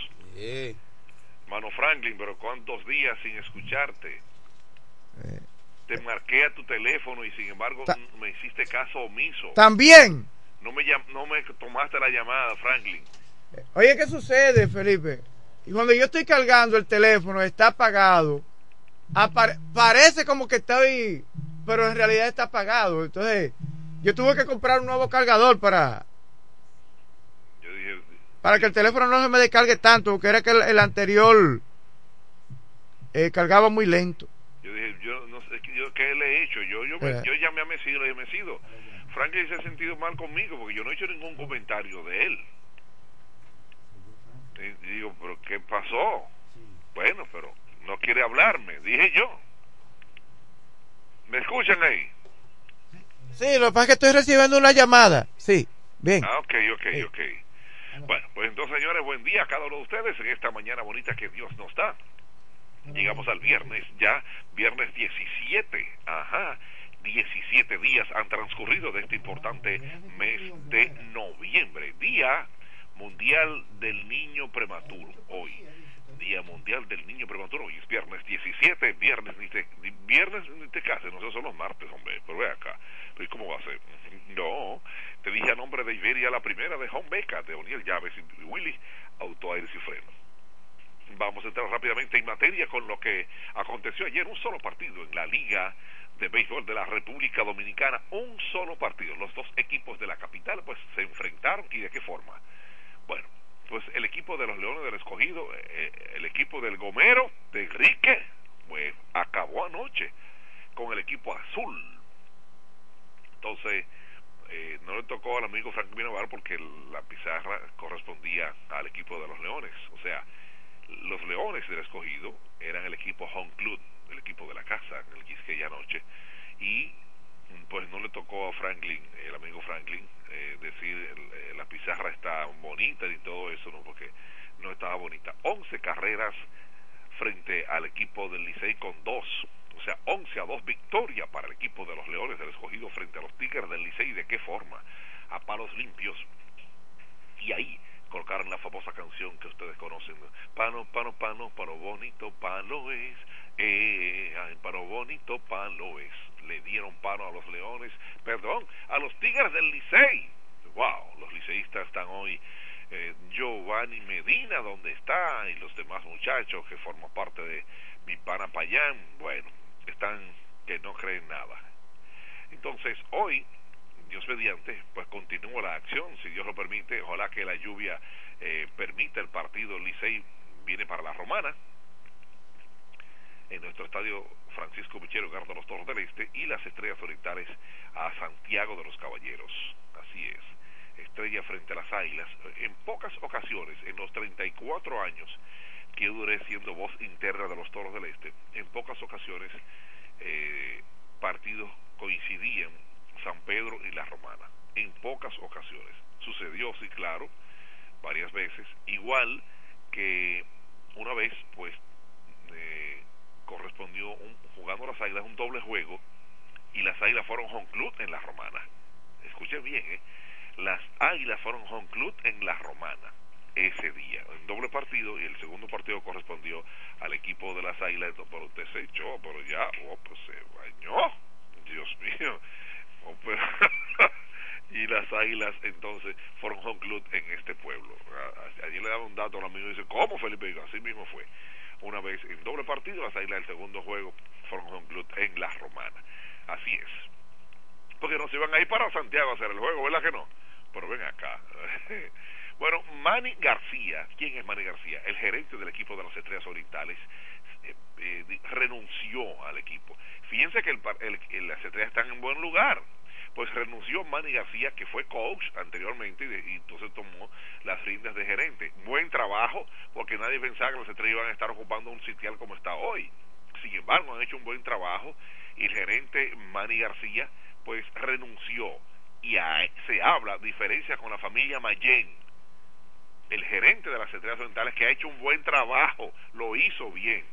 hermano Franklin, pero cuántos días sin escucharte. Te marqué a tu teléfono y sin embargo me hiciste caso omiso. También, No me, no me tomaste la llamada, Franklin. oye, ¿qué sucede, Felipe? Y cuando yo estoy cargando el teléfono, está apagado. Apare- parece como que estoy, pero en realidad está apagado. Entonces, yo tuve que comprar un nuevo cargador para, para que el teléfono no se me descargue tanto, porque era que el, el anterior eh, cargaba muy lento. yo dije, yo no sé ¿qué- yo, qué le he hecho. Yo, yo, me- Eh. yo llamé a Mesido le dije, Mesido, Franklin se ha sentido mal conmigo porque yo no he hecho ningún comentario de él. Y digo, pero ¿qué pasó? Bueno, pero no quiere hablarme, dije yo. ¿Me escuchan ahí? Sí, lo que pasa es que estoy recibiendo una llamada. Sí, bien. Ah, ok, ok, ok. Bueno, pues entonces, señores, buen día a cada uno de ustedes en esta mañana bonita que Dios nos da. Llegamos al viernes, ya, viernes 17. Ajá, 17 días han transcurrido de este importante mes de noviembre. Día Mundial del Niño Prematuro, hoy. Día Mundial del Niño Prematuro, hoy es viernes 17, viernes ni te, viernes ni te cases, no sé, son los martes, hombre, pero ve acá. Pero ¿y ¿cómo va a ser? No, te dije a nombre de Iberia la primera de Home Beca, de O'Neill Llaves y Willy, Auto Aires y Frenos. Vamos a entrar rápidamente en materia con lo que aconteció ayer, un solo partido en la Liga de Béisbol de la República Dominicana, un solo partido. Los dos equipos de la capital pues se enfrentaron y de qué forma. Bueno, pues el equipo de los Leones del Escogido, eh, el equipo del Gomero, de Enrique, pues acabó anoche con el equipo azul. Entonces, eh, no le tocó al amigo Frank Navarro porque la pizarra correspondía al equipo de los Leones. O sea, los Leones del Escogido eran el equipo Home Club, el equipo de la casa, en el Quisqueya anoche. Y pues no le tocó a Franklin, el amigo Franklin, eh, decir eh, la pizarra está bonita y todo eso, ¿no? Porque no estaba bonita. 11 carreras frente al equipo del Licey con dos. O sea, 11 a 2 victoria para el equipo de los Leones del Escogido frente a los Tigres del Licey. ¿De qué forma? A palos limpios. Y ahí colocaron la famosa canción que ustedes conocen. Pano, pano, pano, pano bonito, palo es. Eh, pano bonito, palo es. Le dieron pano a los Leones, perdón, a los Tigres del Licey. Wow, los liceístas están hoy eh, Giovanni Medina, donde está, y los demás muchachos que forman parte de mi pana Payán, bueno, están que no creen nada. Entonces, hoy, Dios mediante, pues continúa la acción, si Dios lo permite, ojalá que la lluvia eh, permita el partido Licey viene para la Romana, en nuestro estadio Francisco Michero Gardo los Toros del Este y las Estrellas Orientales a Santiago de los Caballeros. Así es. Estrella frente a las Águilas. En pocas ocasiones, en los 34 años que duré siendo voz interna de los Toros del Este, en pocas ocasiones eh, partidos coincidían San Pedro y la Romana. En pocas ocasiones. Sucedió, sí, claro, varias veces. Igual que una vez, pues, eh, correspondió un, jugando las águilas un doble juego y las águilas fueron home club en la romana escuchen bien ¿eh? las águilas fueron home club en la romana ese día en doble partido y el segundo partido correspondió al equipo de las águilas pero usted se echó pero ya oh, pues se bañó Dios mío oh, pero y las águilas entonces fueron home club en este pueblo ayer le daba un dato a un amigo y dice ¿cómo Felipe? Así mismo fue una vez en doble partido, las águilas del segundo juego fueron home club en la romana. Así es. Porque no se iban a ir para Santiago a hacer el juego, ¿verdad que no? Pero ven acá. bueno, Manny García, ¿quién es Manny García? El gerente del equipo de las Estrellas Orientales eh, eh, renunció al equipo. Fíjense que el el- las Estrellas están en buen lugar pues renunció Manny García, que fue coach anteriormente, y, de- y entonces tomó las riendas de gerente. Buen trabajo, porque nadie pensaba que los estrellas iban a estar ocupando un sitial como está hoy. sin embargo han hecho un buen trabajo y el gerente Manny García pues renunció y a- se habla diferencia con la familia Mayen el gerente de las estrellas orientales que ha hecho un buen trabajo lo hizo bien.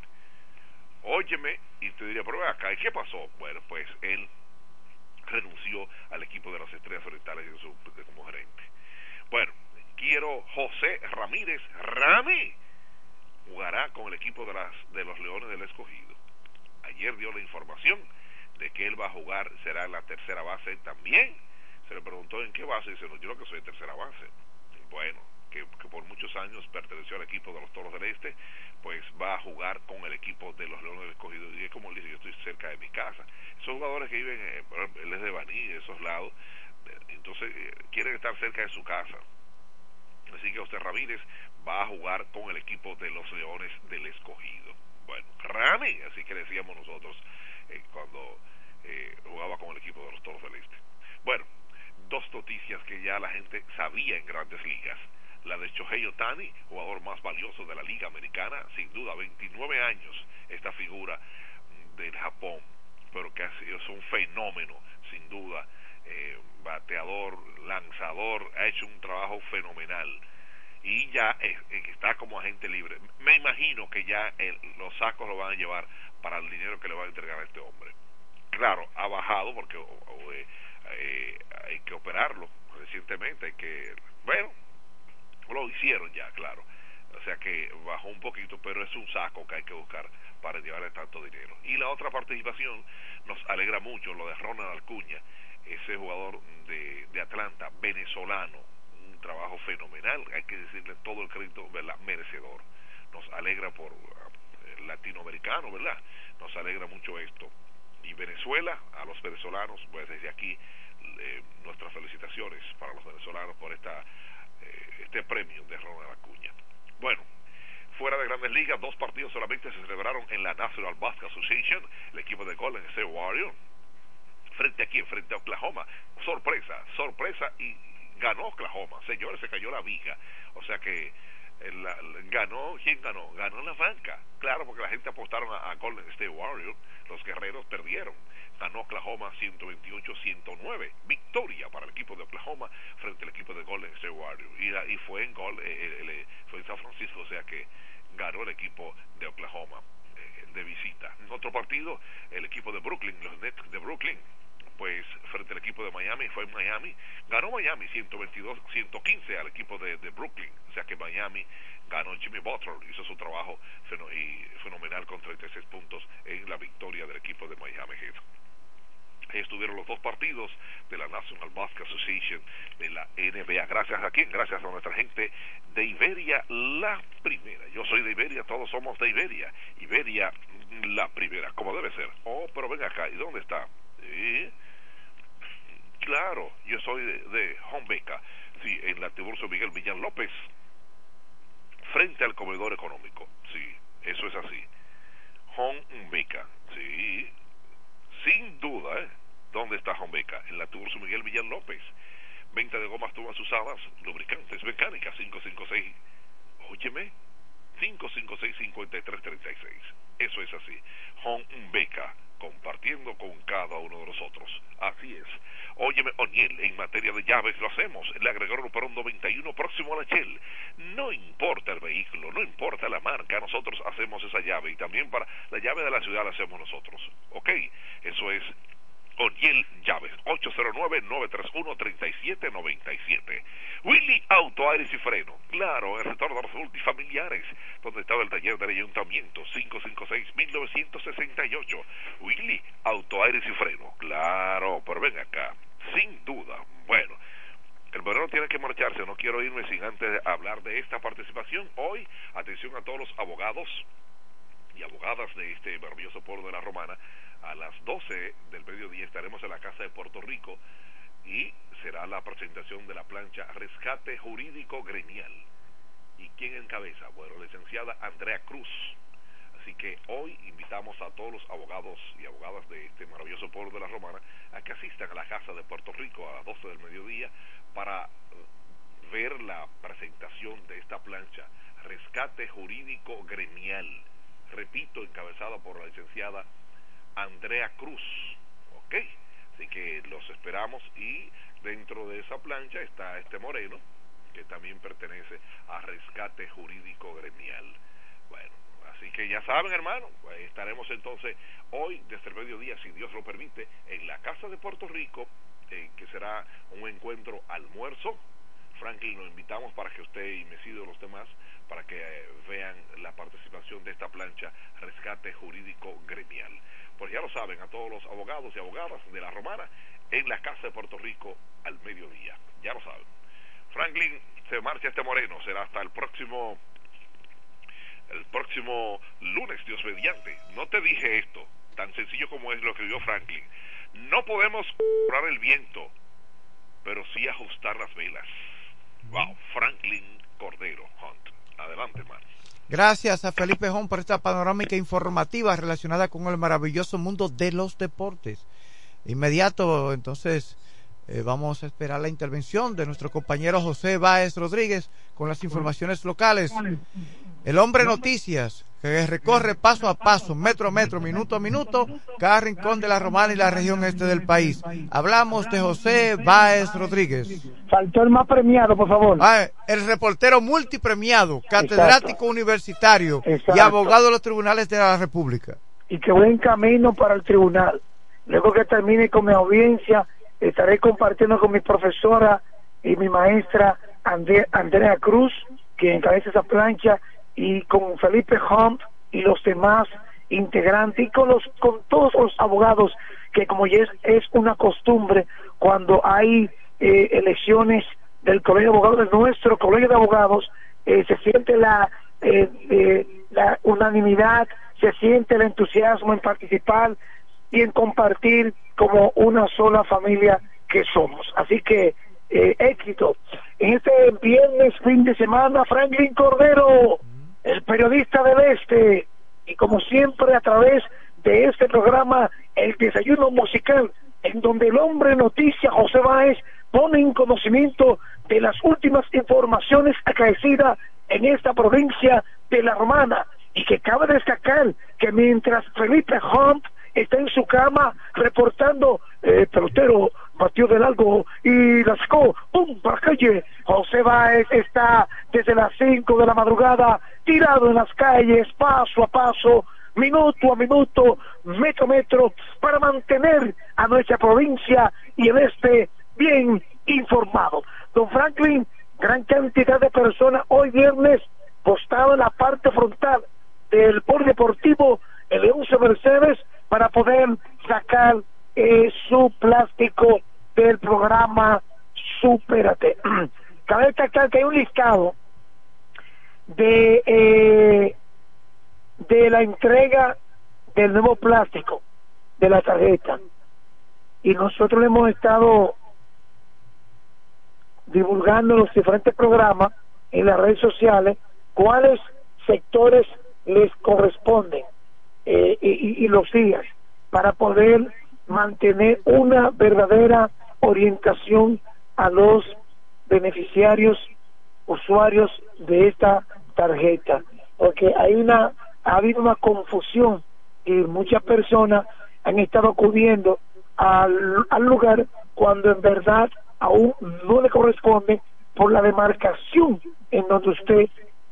Óyeme y te diría pero acá ¿y qué pasó? bueno pues él renunció al equipo de las estrellas orientales en su- como gerente. Bueno quiero José Ramírez Rami jugará con el equipo de las de los Leones del Escogido. Ayer dio la información de que él va a jugar será en la tercera base también. Se le preguntó en qué base y dice no yo lo que soy tercera base. Bueno que, por muchos años perteneció al equipo de los Toros del Este pues va a jugar con el equipo de los Leones del Escogido y es como dice yo estoy cerca de mi casa esos jugadores que viven eh, él es de Baní de esos lados eh, entonces eh, quieren estar cerca de su casa Así que José Ramírez va a jugar con el equipo de los Leones del Escogido. Bueno, Rami, así que decíamos nosotros cuando eh, jugaba con el equipo de los Toros del Este. Bueno, dos noticias que ya la gente sabía en grandes ligas. La de Shohei Otani, jugador más valioso de la Liga Americana, sin duda, 29 años, esta figura del Japón, pero que ha sido es un fenómeno, sin duda, eh, bateador, lanzador, ha hecho un trabajo fenomenal y ya es- está como agente libre. Me imagino que ya el- los sacos lo van a llevar para el dinero que le van a entregar a este hombre. Claro, ha bajado porque eh, eh, hay que operarlo recientemente, hay que, bueno, lo hicieron ya, claro. O sea que bajó un poquito, pero es un saco que hay que buscar para llevarle tanto dinero. Y la otra participación nos alegra mucho, lo de Ronald Alcuña, ese jugador de, Atlanta, venezolano, un trabajo fenomenal, hay que decirle todo el crédito, ¿verdad? Merecedor. Nos alegra por eh, latinoamericano, ¿verdad? Nos alegra mucho esto. Y Venezuela, a los venezolanos, pues desde aquí eh, nuestras felicitaciones para los venezolanos por esta este premio de Ronald Acuña. Bueno, fuera de Grandes Ligas, dos partidos solamente se celebraron en la National Basketball Association, el equipo de Golden State Warriors, frente a quién, frente a Oklahoma. Sorpresa, sorpresa y ganó Oklahoma. Señores, se cayó la viga. O sea que la- la- ganó, ¿quién ganó? Ganó la banca. Claro, porque la gente apostaron a, Golden State Warriors, los guerreros perdieron. Ganó Oklahoma 128-109. Victoria para el equipo de Oklahoma frente al equipo de Golden State Warriors. Y, y fue en gol, eh, eh, eh, fue en San Francisco, o sea que ganó el equipo de Oklahoma eh, de visita. En otro partido, el equipo de Brooklyn, los Nets de Brooklyn, pues frente al equipo de Miami, fue en Miami, ganó Miami 122, 115 al equipo de, de Brooklyn, o sea que Miami ganó Jimmy Butler, hizo su trabajo y fenomenal con 36 puntos en la victoria del equipo de Miami Heat. Estuvieron los dos partidos de la National Basketball Association de la NBA. Gracias a quién? Gracias a nuestra gente de Iberia, la primera. Yo soy de Iberia, todos somos de Iberia. Iberia, la primera, como debe ser. Oh, pero ven acá, ¿y dónde está? ¿Eh? Soy de, de Hombeca, sí, en la Tiburcio Miguel Villan López, frente al comedor económico, sí, eso es así. Hombeca, sí, sin duda, ¿eh? ¿Dónde está Hombeca? En la Tiburcio Miguel Villan López. Venta de gomas tubas usadas, lubricantes, mecánicas, 556, óyeme, 556-5336. Eso es así. Home Beca, compartiendo con cada uno de nosotros. Así es. Óyeme, O'Neill, en materia de llaves lo hacemos. Le agregaron para un 91 próximo a la Shell. No importa el vehículo, no importa la marca, nosotros hacemos esa llave. Y también para la llave de la ciudad la hacemos nosotros. ¿Ok? Eso es O'Neill Llaves, 809-931-3797. Willy Auto, Aires y Freno, claro, el retorno de los multifamiliares, donde estaba el taller del ayuntamiento, 556-1968. Willy Auto, Aires y Freno, claro, pero ven acá, sin duda. Bueno, el verano tiene que marcharse, no quiero irme sin antes hablar de esta participación. Hoy, atención a todos los abogados y abogadas de este maravilloso pueblo de la Romana. A las 12 del mediodía estaremos en la Casa de Puerto Rico y será la presentación de la plancha Rescate Jurídico Gremial. ¿Y quién encabeza? Bueno, licenciada Andrea Cruz. Así que hoy invitamos a todos los abogados y abogadas de este maravilloso pueblo de la Romana a que asistan a la Casa de Puerto Rico a las 12 del mediodía para eh, ver la presentación de esta plancha Rescate Jurídico Gremial repito, encabezada por la licenciada Andrea Cruz. ¿Ok? Así que los esperamos y dentro de esa plancha está este moreno, que también pertenece a Rescate Jurídico Gremial. Bueno, así que ya saben, hermano, pues estaremos entonces hoy desde el mediodía, si Dios lo permite, en la Casa de Puerto Rico, eh, que será un encuentro almuerzo. Franklin, lo invitamos para que usted y Mesido los demás, para que eh, vean la participación de esta plancha Rescate Jurídico Gremial. Pues ya lo saben, a todos los abogados y abogadas de la Romana, en la Casa de Puerto Rico al mediodía. Ya lo saben. Franklin se marcha este moreno, será hasta el próximo el próximo lunes, Dios mediante. No te dije esto, tan sencillo como es lo que vio Franklin. No podemos curar el viento, pero sí ajustar las velas. Wow, Franklin Cordero Hunt. Adelante, hermano. Gracias a Felipe Jón por esta panorámica informativa relacionada con el maravilloso mundo de los deportes. Inmediato, entonces, eh, vamos a esperar la intervención de nuestro compañero José Báez Rodríguez con las informaciones locales. El hombre noticias que recorre paso a paso, metro a metro, minuto a minuto, cada rincón de la Romana y la región este del país. Hablamos de José Báez Rodríguez. Faltó el más premiado, por favor. Ah, el reportero multipremiado, catedrático universitario y abogado de los tribunales de la República. Y que voy en camino para el tribunal. Luego que termine con mi audiencia, estaré compartiendo con mi profesora y mi maestra Andrea Cruz, que encabeza esa plancha, y con Felipe Hunt y los demás integrantes, y con, los, con todos los abogados, que como ya es, es una costumbre, cuando hay eh, elecciones del colegio de abogados, de nuestro colegio de abogados, eh, se siente la, eh, eh, la unanimidad, se siente el entusiasmo en participar y en compartir como una sola familia que somos. Así que eh, éxito. En este viernes, fin de semana, Franklin Cordero, el periodista del Este, y como siempre a través de este programa, El Desayuno Musical, en donde el hombre noticia José Báez pone en conocimiento de las últimas informaciones acaecidas en esta provincia de La Romana. Y que cabe destacar que mientras Felipe Hunt está en su cama reportando eh, pelotero batió del algo y la sacó ¡pum! para calle José Báez está desde las 5 de la madrugada tirado en las calles paso a paso minuto a minuto, metro a metro, para mantener a nuestra provincia y el este bien informado. Don Franklin, gran cantidad de personas hoy viernes postado en la parte frontal del polideportivo el 11 Mercedes para poder sacar eh, su plástico del programa Supérate. Cabe destacar que hay un listado de eh, de la entrega del nuevo plástico de la tarjeta y nosotros hemos estado divulgando en los diferentes programas en las redes sociales cuáles sectores les corresponden eh, y, y los días para poder mantener una verdadera orientación a los beneficiarios usuarios de esta tarjeta porque hay una ha habido una confusión y muchas personas han estado acudiendo al, al lugar cuando en verdad aún no le corresponde por la demarcación en donde usted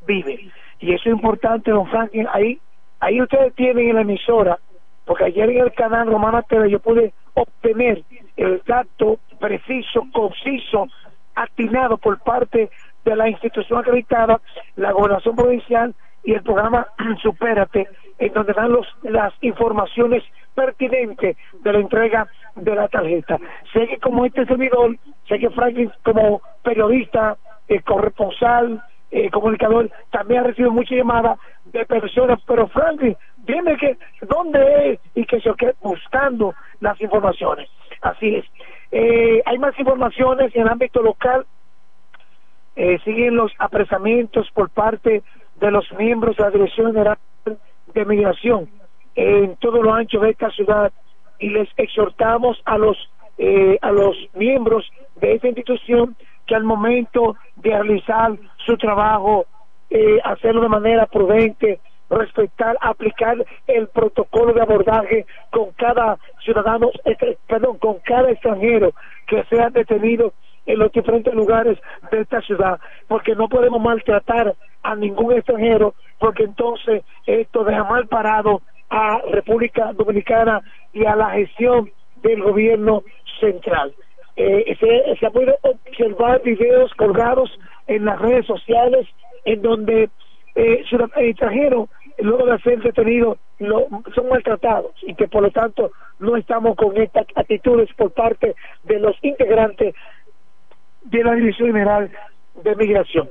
vive. Y eso es importante, don Franklin. Ahí, ahí ustedes tienen en la emisora, porque ayer en el canal Romana TV yo pude obtener el dato preciso, conciso, atinado por parte de la institución acreditada, la gobernación provincial y el programa Supérate, en donde dan los, las informaciones pertinentes de la entrega de la tarjeta. Sé que como este servidor, sé que Franklin como periodista, eh, corresponsal, eh, comunicador, también ha recibido muchas llamadas de personas, pero Franklin, dime que dónde es y que se quede buscando las informaciones. Así es. Eh, hay más informaciones en el ámbito local. Eh, siguen los apresamientos por parte de los miembros de la Dirección General de Migración en todo lo ancho de esta ciudad y les exhortamos a los eh, a los miembros de esta institución que al momento de realizar su trabajo eh, hacerlo de manera prudente respetar, aplicar el protocolo de abordaje con cada ciudadano, eh, perdón, con cada extranjero que sea detenido en los diferentes lugares de esta ciudad, porque no podemos maltratar a ningún extranjero, porque entonces esto deja mal parado a República Dominicana y a la gestión del gobierno central. Eh, se, se ha podido observar videos colgados en las redes sociales en donde eh, extranjeros luego de ser detenidos lo, son maltratados y que por lo tanto no estamos con estas actitudes por parte de los integrantes de la Dirección General de Migración.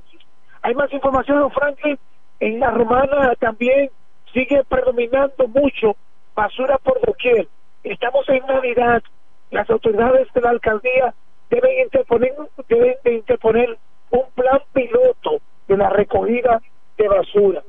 Hay más información, don Franklin. En la romana también sigue predominando mucho basura por doquier. Estamos en Navidad. Las autoridades de la alcaldía deben interponer, deben de interponer un plan piloto de la recogida de basura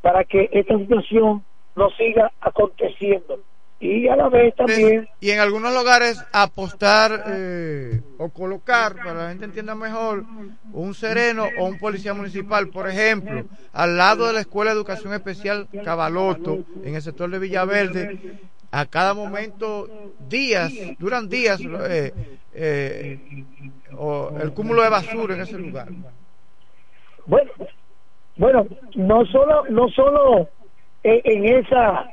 para que esta situación no siga aconteciendo. Y a la vez también y en algunos lugares apostar eh, o colocar para que la gente entienda mejor un sereno o un policía municipal por ejemplo al lado de la escuela de educación especial Cabaloto en el sector de Villaverde a cada momento días duran días eh, eh, o el cúmulo de basura en ese lugar bueno bueno no solo no solo en, esa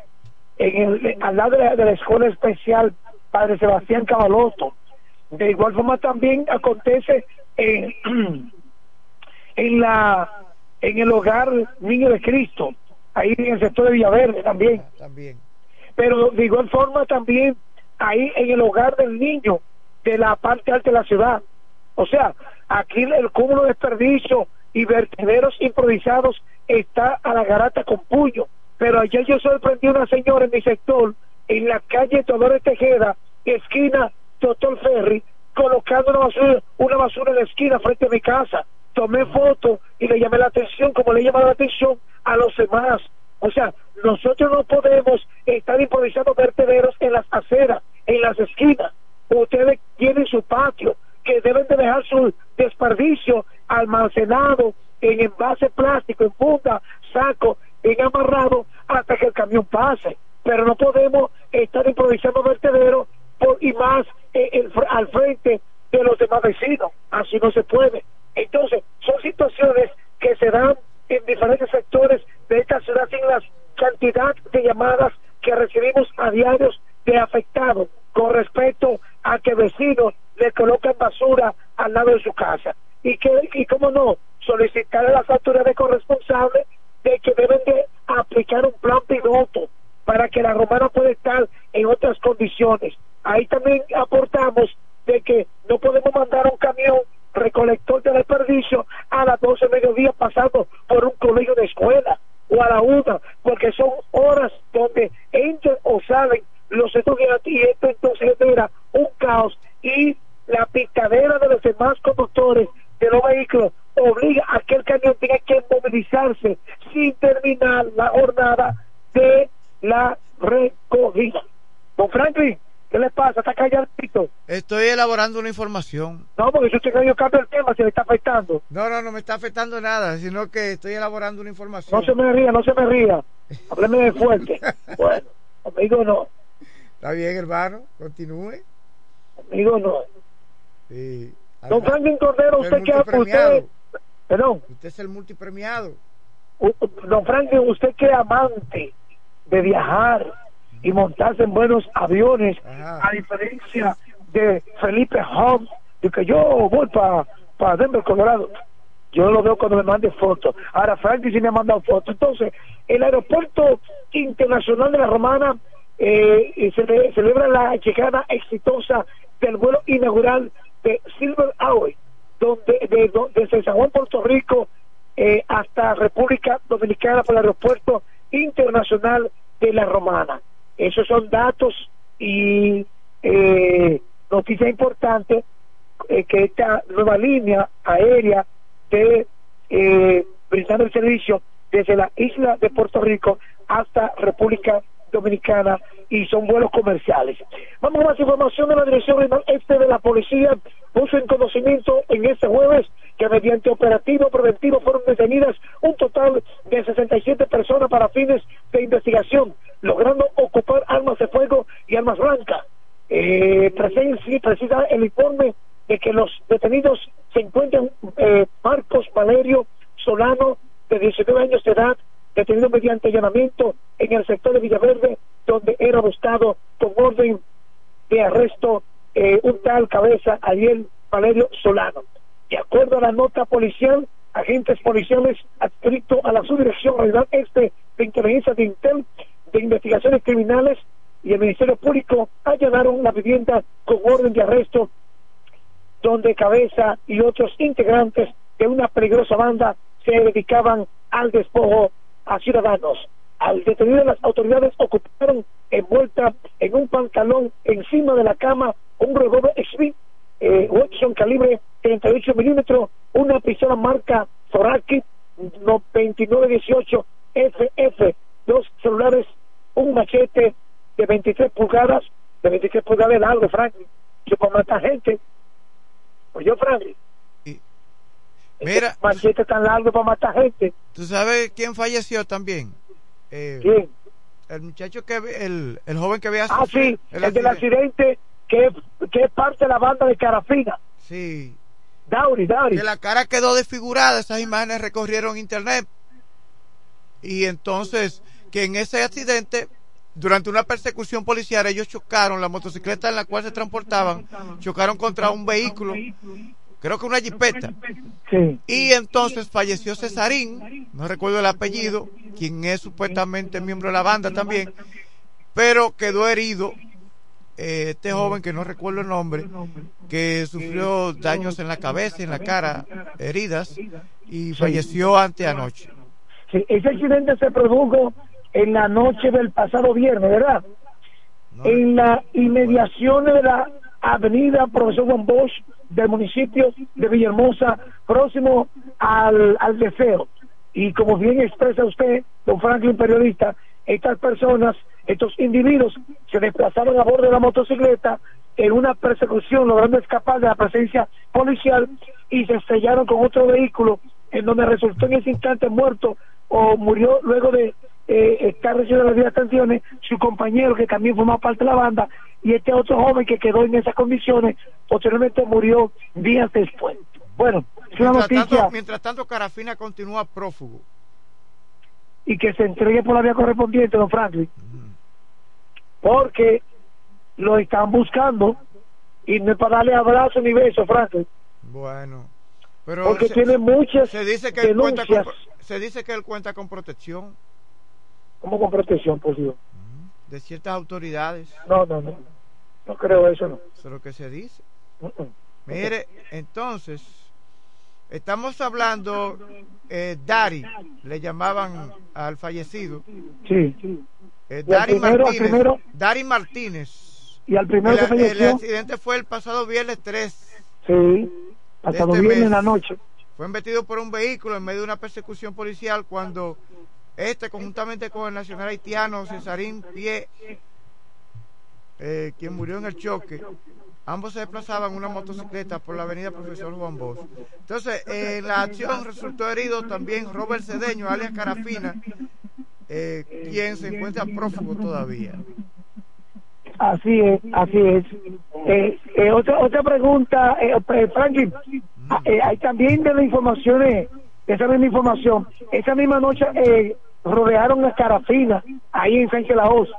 en el, al lado de la, escuela especial Padre Sebastián Cabaloto. De igual forma también acontece en, en la en el hogar Niño de Cristo, ahí en el sector de Villaverde también. También. Pero de igual forma también ahí en el hogar del niño de la parte alta de la ciudad. O sea, aquí el cúmulo de desperdicio y vertederos improvisados está a la garata con puño pero ayer yo sorprendí a una señora en mi sector, en la calle Dolores Tejeda, esquina Doctor Ferry, colocando una basura, una basura en la esquina frente a mi casa. Tomé foto y le llamé la atención, como le he llamado la atención a los demás. O sea, nosotros no podemos estar improvisando vertederos en las aceras, en las esquinas. Ustedes tienen su patio, que deben de dejar su desperdicio almacenado en envase plástico, en funda, saco, bien amarrado hasta que el camión pase. Pero no podemos estar improvisando vertederos y más eh, al frente de los demás vecinos. Así no se puede. Entonces, son situaciones que se dan en diferentes sectores de esta ciudad sin la cantidad de llamadas que recibimos a diarios de afectados con respecto a que vecinos le colocan basura al lado de su casa. Y que, y cómo no, solicitar a las autoridades corresponsables de que deben de aplicar un plan piloto para que la romana pueda estar en otras condiciones. Ahí también aportamos de que no podemos mandar un camión recolector de desperdicio a las 12 de mediodía pasando por un colegio de escuela o a la una, porque son horas donde entran o salen los estudiantes y esto entonces genera un caos y la picadera de los demás conductores de los vehículos obliga a que el camión tenga que movilizarse sin terminar la jornada de la recogida. Don Franklin, ¿qué le pasa? ¿Está calladito? Estoy elaborando una información. No, porque si usted yo cambio el tema, se le está afectando. No, no, no me está afectando nada, sino que estoy elaborando una información. No se me ría, no se me ría. Hábleme de fuerte. bueno, amigo no. Está bien, hermano, continúe. Amigo no. Sí. Don Franklin Cordero, usted que usted Perdón. Usted es el multipremiado. Don Franklin, usted que es amante de viajar y montarse en buenos aviones, a diferencia de Felipe Holmes, de que yo voy para pa Denver, Colorado. Yo lo veo cuando me mande fotos. Ahora Franklin sí me ha mandado fotos. Entonces, el aeropuerto internacional de la Romana eh, se celebra la llegada exitosa del vuelo inaugural de Silver Hour donde de, desde San Juan, Puerto Rico, eh, hasta República Dominicana por el aeropuerto internacional de la Romana. Esos son datos y eh, noticias importantes eh, que esta nueva línea aérea de eh, brindando el servicio desde la isla de Puerto Rico hasta República Dominicana y son vuelos comerciales. Vamos a más información de la Dirección Este de la Policía puso en conocimiento en este jueves que mediante operativo preventivo fueron detenidas un total de 67 personas para fines de investigación, logrando ocupar armas de fuego y armas blancas. Eh, precisa, precisa el informe de que los detenidos se encuentran eh, Marcos Valerio Solano, de 19 años de edad, detenido mediante allanamiento en el sector de Villaverde, donde era buscado con orden de arresto eh, un tal cabeza Ariel Valerio Solano. De acuerdo a la nota policial, agentes policiales adscritos a la subdirección regional este de inteligencia de Intel de investigaciones criminales y el Ministerio Público allanaron la vivienda con orden de arresto donde Cabeza y otros integrantes de una peligrosa banda se dedicaban al despojo a ciudadanos. Al detenido las autoridades ocuparon envuelta en un pantalón encima de la cama un revólver Smith eh, Watson calibre 38 milímetros, una pistola marca Zoraki 2918 FF, dos celulares, un machete de 23 pulgadas, de 23 pulgadas de largo, Franklin, que para matar gente. Pues yo, Franklin. Mira, machete tan largo para matar gente. ¿Tú sabes quién falleció también? Eh, ¿Quién? El muchacho que el, el joven que había Ah, sí, el, del accidente que, que es parte de la banda de Carafina. Sí. Dauri, Dauri. Que la cara quedó desfigurada, esas imágenes recorrieron internet. Y entonces, que en ese accidente, durante una persecución policial, ellos chocaron, la motocicleta en la cual se transportaban, chocaron contra un vehículo, creo que una jipeta. Sí. Y entonces falleció Cesarín, no recuerdo el apellido, quien es supuestamente miembro de la banda también, pero quedó herido eh, este joven que no recuerdo el nombre, que sufrió daños en la cabeza y en la cara, heridas, y falleció anteanoche. Sí, ese accidente se produjo en la noche del pasado viernes, ¿verdad? en la inmediación de la avenida Profesor Juan Bosch del municipio de Villahermosa, próximo al, al deseo. Y como bien expresa usted, don Franklin, periodista, estas personas, estos individuos, se desplazaron a bordo de la motocicleta en una persecución, logrando escapar de la presencia policial y se estrellaron con otro vehículo, en donde resultó en ese instante muerto o murió luego de eh, estar recibiendo las vías tensiones su compañero que también formaba parte de la banda y este otro joven que quedó en esas condiciones posteriormente murió días después. Bueno, es una Mientras noticia tanto, mientras tanto, Carafina continúa prófugo. y que se entregue por la vía correspondiente, don Franklin, porque lo están buscando y no es para darle abrazo ni beso, Franklin, Bueno, pero porque se, tiene muchas se dice que él cuenta con, se dice que él cuenta con protección como con protección, por Dios. de ciertas autoridades. No, no, no, no creo eso, no. Eso es lo que se dice. Mm, mm. Mire, entonces, estamos hablando, eh, Dari, le llamaban al fallecido. Sí. Eh, Dari primero, Martínez. primero- Dari Martínez. Y al primero que el, el falleció, accidente fue el pasado viernes 3. sí, pasado este viernes en la noche. Fue embetido por un vehículo en medio de una persecución policial cuando este, conjuntamente con el nacional haitiano Cesarín Pie, eh, quien murió en el choque, ambos se desplazaban en una motocicleta por la avenida Profesor Juan Bosch. Entonces, eh, en la acción resultó herido también Robert Cedeño, alias Carafina, eh, quien se encuentra prófugo todavía. Así es, así es. Eh, eh, otra otra pregunta, eh, Franklin, ah, hay también de las informaciones, esa misma información, esa misma noche eh, rodearon a Carafina, ahí en Sánchez La Hoz.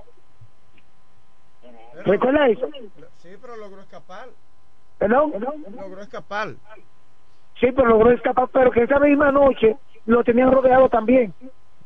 ¿Recuerda eso? Sí, pero logró escapar. ¿Perdón? Logró escapar. Sí, pero logró escapar, pero que esa misma noche lo tenían rodeado también.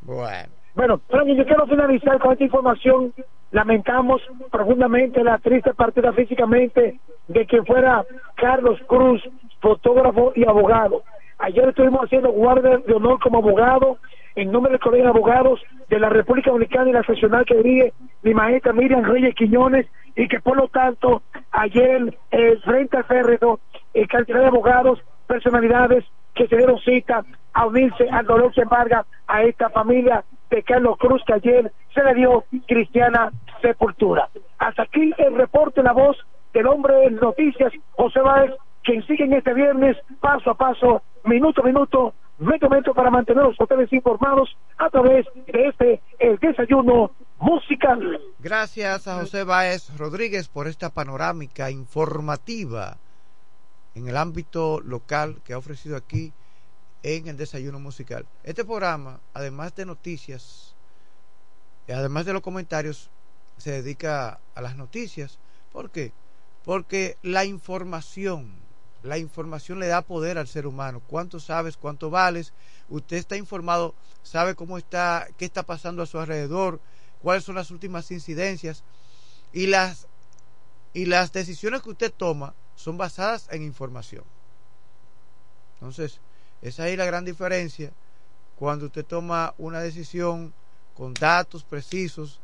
Bueno. Bueno, Franklin, yo quiero finalizar con esta información. Lamentamos profundamente la triste partida físicamente de que fuera Carlos Cruz, fotógrafo y abogado. Ayer estuvimos haciendo guardia de honor como abogado en nombre del Colegio de Abogados de la República Dominicana y la seccional que dirige mi maestra Miriam Reyes Quiñones y que por lo tanto ayer eh, frente al férreo eh, cantidad de abogados, personalidades que se dieron cita a unirse al dolor que embarga a esta familia de Cruz que ayer se le dio cristiana sepultura. Hasta aquí el reporte, la voz del hombre de noticias, José Báez, que siguen este viernes paso a paso, minuto a minuto, a metro para mantener los hoteles informados a través de este desayuno musical. Gracias a José Báez Rodríguez por esta panorámica informativa en el ámbito local que ha ofrecido aquí en el desayuno musical. Este programa, además de noticias, y además de los comentarios, se dedica a las noticias. ¿Por qué? Porque la información, la información le da poder al ser humano. ¿Cuánto sabes? ¿Cuánto vales? Usted está informado, sabe cómo está, qué está pasando a su alrededor, cuáles son las últimas incidencias y las y las decisiones que usted toma son basadas en información. Entonces, esa es la gran diferencia cuando usted toma una decisión con datos precisos,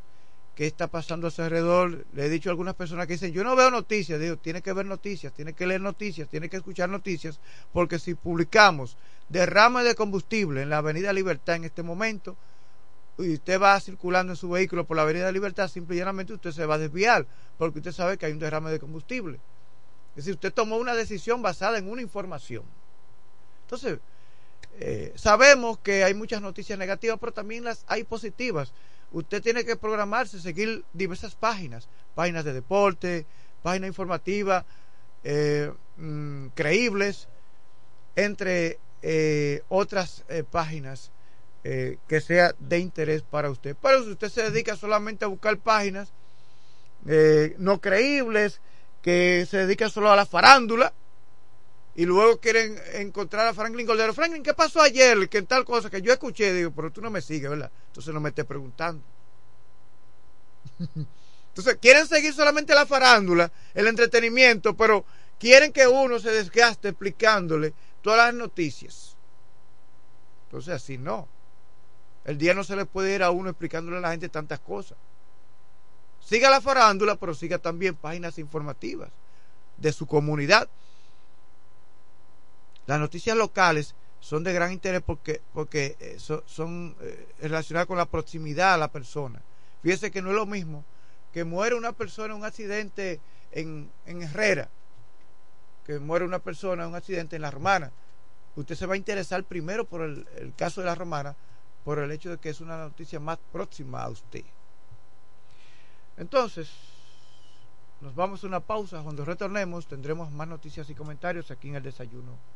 qué está pasando a su alrededor. Le he dicho a algunas personas que dicen, yo no veo noticias. Digo, tiene que ver noticias, tiene que leer noticias, tiene que escuchar noticias, porque si publicamos derrame de combustible en la Avenida Libertad en este momento, y usted va circulando en su vehículo por la Avenida Libertad, simple y llanamente usted se va a desviar, porque usted sabe que hay un derrame de combustible. Es decir, usted tomó una decisión basada en una información. Entonces, eh, sabemos que hay muchas noticias negativas, pero también las hay positivas. Usted tiene que programarse, seguir diversas páginas, páginas de deporte, páginas informativas, eh, mm, creíbles, entre eh, otras páginas que sea de interés para usted. Pero si usted se dedica solamente a buscar páginas no creíbles, que se dedican solo a la farándula, y luego quieren encontrar a Franklin Goldero. Franklin, ¿qué pasó ayer? Que tal cosa que yo escuché, digo, pero tú no me sigues, ¿verdad? Entonces no me estés preguntando. Entonces quieren seguir solamente la farándula, el entretenimiento, pero quieren que uno se desgaste explicándole todas las noticias. Entonces así no. El día no se le puede ir a uno explicándole a la gente tantas cosas. Siga la farándula, pero siga también páginas informativas de su comunidad las noticias locales son de gran interés porque, porque eh, son, eh, relacionadas con la proximidad a la persona. Fíjese que no es lo mismo que muere una persona en un accidente en, en Herrera, que muere una persona en un accidente en La Romana. Usted se va a interesar primero por el, el caso de La Romana, por el hecho de que es una noticia más próxima a usted. Entonces, nos vamos a una pausa. Cuando retornemos tendremos más noticias y comentarios aquí en el desayuno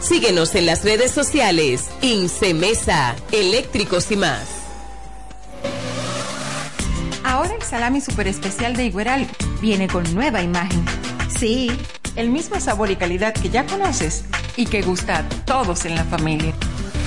Síguenos en las redes sociales. Incemesa, eléctricos y más. Ahora el salami super especial de Igueral viene con nueva imagen. Sí, el mismo sabor y calidad que ya conoces y que gusta a todos en la familia.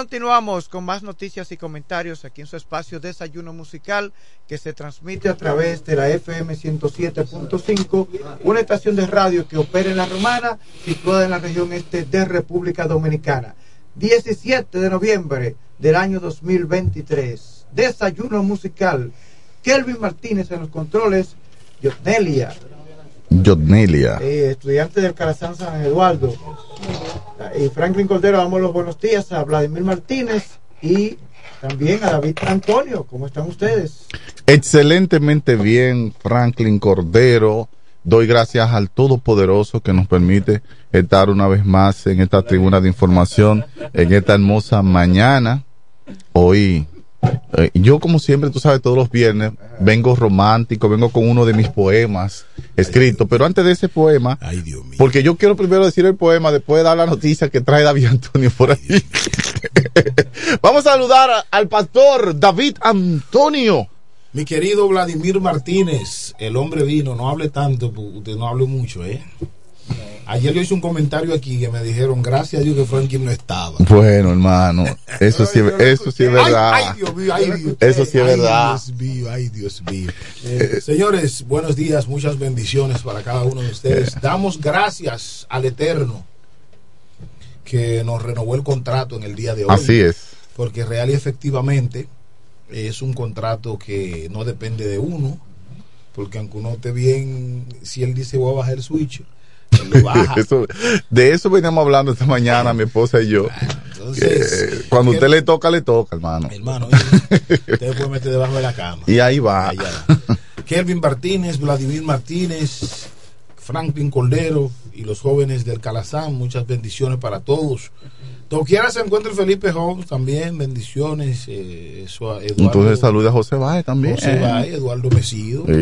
Continuamos con más noticias y comentarios aquí en su espacio Desayuno Musical que se transmite a través de la FM 107.5, una estación de radio que opera en La Romana, situada en la región este de República Dominicana. 17 de noviembre del año 2023. Desayuno Musical. Kelvin Martínez en los controles, Yotnelia, Yotnelia. eh, estudiante del Calazán San Eduardo. Y Franklin Cordero, damos los buenos días a Vladimir Martínez y también a David Antonio. ¿Cómo están ustedes? Excelentemente bien, Franklin Cordero. Doy gracias al Todopoderoso que nos permite estar una vez más en esta tribuna de información, en esta hermosa mañana. Hoy, eh, yo como siempre, tú sabes, todos los viernes vengo romántico, vengo con uno de mis poemas escritos, pero antes de ese poema, porque yo quiero primero decir el poema, después dar la noticia que trae David Antonio por ahí. Vamos a saludar a- al pastor David Antonio. Mi querido Vladimir Martínez, el hombre vino, no hable tanto, usted no hable mucho, ¿eh? Ayer yo hice un comentario aquí que me dijeron, gracias a Dios que Franklin no estaba. Bueno, hermano, eso sí, eso sí es verdad. Ay, ay, Dios mío, ay, Dios. Eso sí es verdad. Ay, Dios mío, ay, Dios mío. Eh, señores, buenos días, muchas bendiciones para cada uno de ustedes. Damos gracias al Eterno que nos renovó el contrato en el día de hoy. Así es. Porque real y efectivamente es un contrato que no depende de uno, porque aunque uno esté bien, si él dice voy a bajar el switch, baja. Eso- de eso veníamos hablando esta mañana, mi esposa y yo. entonces, Que cuando usted le toca, le toca, hermano. Hermano, usted puede meter debajo de la cama. Y ahí va. Kelvin Martínez, Vladimir Martínez, Franklin Cordero y los jóvenes del Calazán, muchas bendiciones para todos. Doquiera se encuentra el Felipe Holmes también, bendiciones. Eh, eso a Eduardo, Entonces saluda a José Báez también. José Báez, Eduardo Mesido, Sí.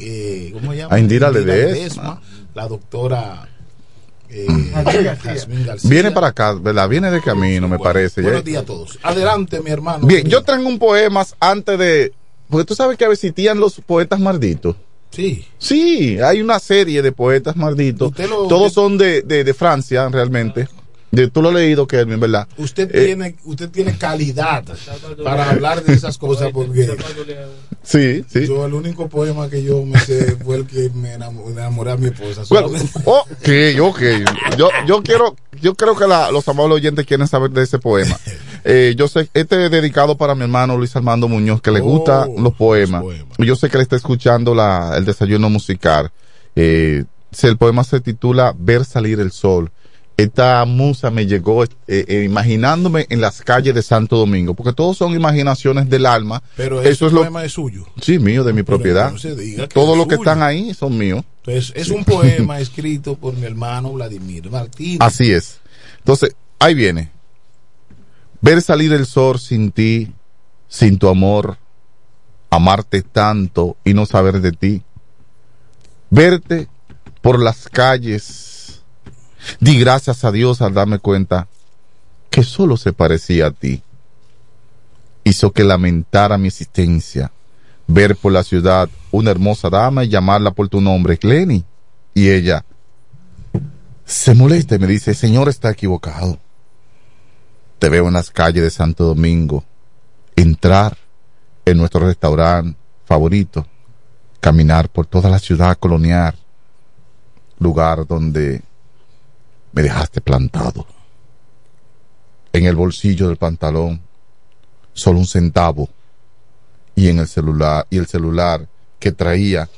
eh, ¿cómo se llama? A Indira Ledesma. La doctora eh, Jazmín García. Viene para acá, ¿verdad? Viene de camino, me parece. Buenos días a todos. Adelante, mi hermano. Bien, yo traigo un poema antes de. Porque tú sabes que existían los poetas malditos. Sí. Sí, hay una serie de poetas malditos. Lo- Todos son de, de, de Francia, realmente. Tú lo has leído, Kelvin, ¿verdad? Usted Eh, tiene, usted tiene calidad para hablar de esas cosas porque Sí, sí. yo el único poema que yo me sé fue el que me enamo- enamoré a mi esposa. Bueno, ok, ok. Yo, yo quiero, yo creo que la- los amables oyentes quieren saber de ese poema. Eh, yo sé, este es dedicado para mi hermano Luis Armando Muñoz, que le Oh, gustan los poemas. Y Yo sé que le está escuchando la, el desayuno musical. Eh, el poema se titula Ver salir el sol. Esta musa me llegó eh, eh, imaginándome en las calles de Santo Domingo, porque todos son imaginaciones del alma. Pero Eso es lo, poema es suyo. Sí, mío, de mi Pero propiedad. que Todos los que están ahí son míos. Entonces, es Sí. un poema escrito por mi hermano Vladimir Martínez. Así es. Entonces, ahí viene. Ver salir el sol sin ti, sin tu amor, amarte tanto y no saber de ti. Verte por las calles. Di gracias a Dios al darme cuenta que solo se parecía a ti. Hizo que lamentara mi existencia. Ver por la ciudad una hermosa dama y llamarla por tu nombre, Glenny. Y ella, se molesta y me dice, señor está equivocado. Te veo en las calles de Santo Domingo, entrar en nuestro restaurante favorito, caminar por toda la ciudad colonial, lugar donde me dejaste plantado. En el bolsillo del pantalón, solo un centavo, y en el celular, y el celular que traía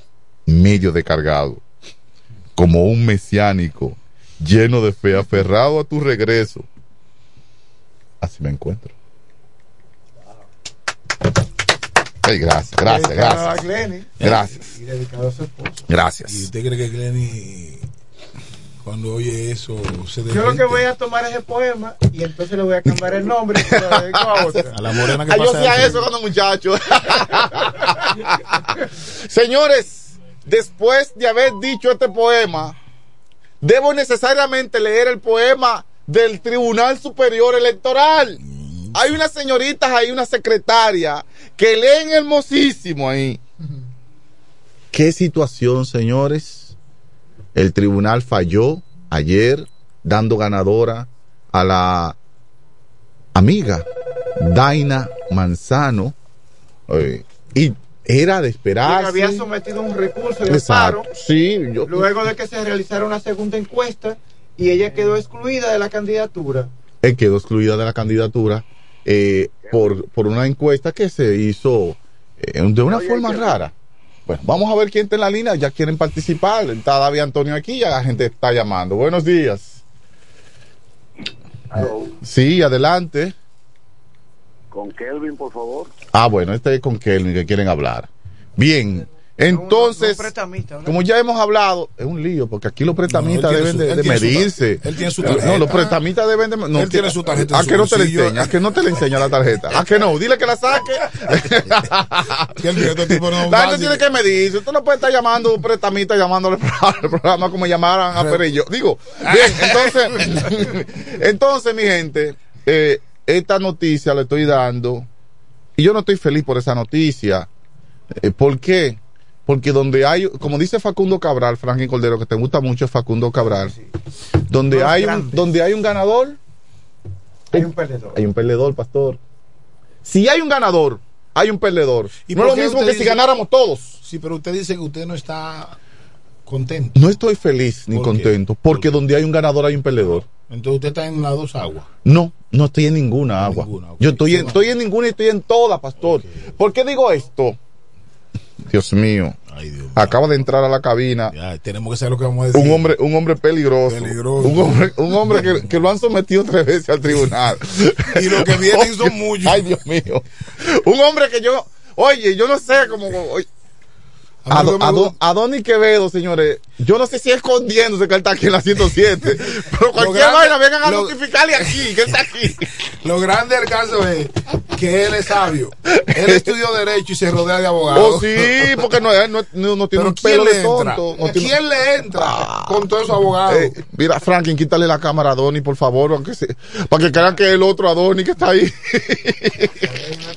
medio descargado como un mesiánico, lleno de fe, aferrado a tu regreso. Así me encuentro. Ay, gracias, gracias, gracias. Gracias. Y dedicado a su esposo. Gracias. ¿Y usted cree que Glenny, cuando oye eso, se Yo lo que voy a tomar ese poema y entonces le voy a cambiar el nombre y se lo dedico a otra. A la morena que Ay, yo pasa hacía eso. cuando muchacho. Señores, después de haber dicho este poema, debo necesariamente leer el poema del Tribunal Superior Electoral. Hay unas señoritas ahí, una secretaria, que leen hermosísimo ahí. ¿Qué situación, señores? El tribunal falló ayer dando ganadora a la amiga, Daina Manzano, eh, y era de esperar. había sometido un recurso de Exacto. amparo Sí, yo, luego de que se realizara una segunda encuesta y ella quedó excluida de la candidatura. él quedó excluida de la candidatura eh, por, por una encuesta que se hizo eh, de una forma rara. Bueno, vamos a ver quién está en la línea. Ya quieren participar. Está David Antonio aquí. Ya la gente está llamando. Buenos días. Sí, adelante. Con Kelvin, por favor. Ah, bueno, este es con Kelvin que quieren hablar. Bien. Entonces, ¿no? como ya hemos hablado, es un lío, porque aquí los prestamistas No, deben de, su medirse. él tiene su No, tarjeta. los prestamistas deben de. No, Él tiene su tarjeta ¿A su que no te la bolsillo. enseña? ¿A que no te la enseña la tarjeta? ¿A que no? Dile que la saque. este tipo no la gente tiene que medirse. Usted no puede estar llamando a un prestamista llamándole al programa como llamaran a Perillo. Digo, bien, entonces, entonces, mi gente, eh, esta noticia la estoy dando y yo no estoy feliz por esa noticia. Eh, ¿Por qué? Porque donde hay, como dice Facundo Cabral, Franklin Cordero, que te gusta mucho Facundo Cabral, donde Los hay un, donde hay un ganador, Hay un perdedor. hay un perdedor, pastor. Si hay un ganador, hay un perdedor. ¿Y no es lo mismo que si ganáramos todos. Sí, pero usted dice que usted no está contento. No estoy feliz ni contento, porque donde hay un ganador hay un perdedor. Entonces usted está en las dos aguas. No, no estoy en ninguna agua. ninguna. Yo estoy en, estoy en ninguna y estoy en toda, pastor. ¿Por qué digo esto? Dios mío. Ay, Dios mío. Acaba de entrar a la cabina Ya, tenemos que saber lo que vamos a decir. un hombre, un hombre peligroso. Peligroso. Un hombre, un hombre que, que lo han sometido tres veces al tribunal. Y lo que vienen son muchos. Ay, Dios mío. Un hombre que yo, oye, yo no sé cómo. oye, A Ado- gusta- Adoni Quevedo, señores, yo no sé si es escondiéndose que él está aquí en la 107, pero cualquier grande- vaina vengan a lo- notificarle aquí, que él está aquí. Lo grande del caso es que él es sabio. Él estudió Derecho y se rodea de abogados. Oh, sí, porque no, es- no, no, no tiene un ¿quién pelo de tonto. no tiene- ¿Quién le entra con todos esos abogados? Eh, mira, Franklin, quítale la cámara a Adoni, por favor, aunque se, para que crean que es el otro Adoni que está ahí.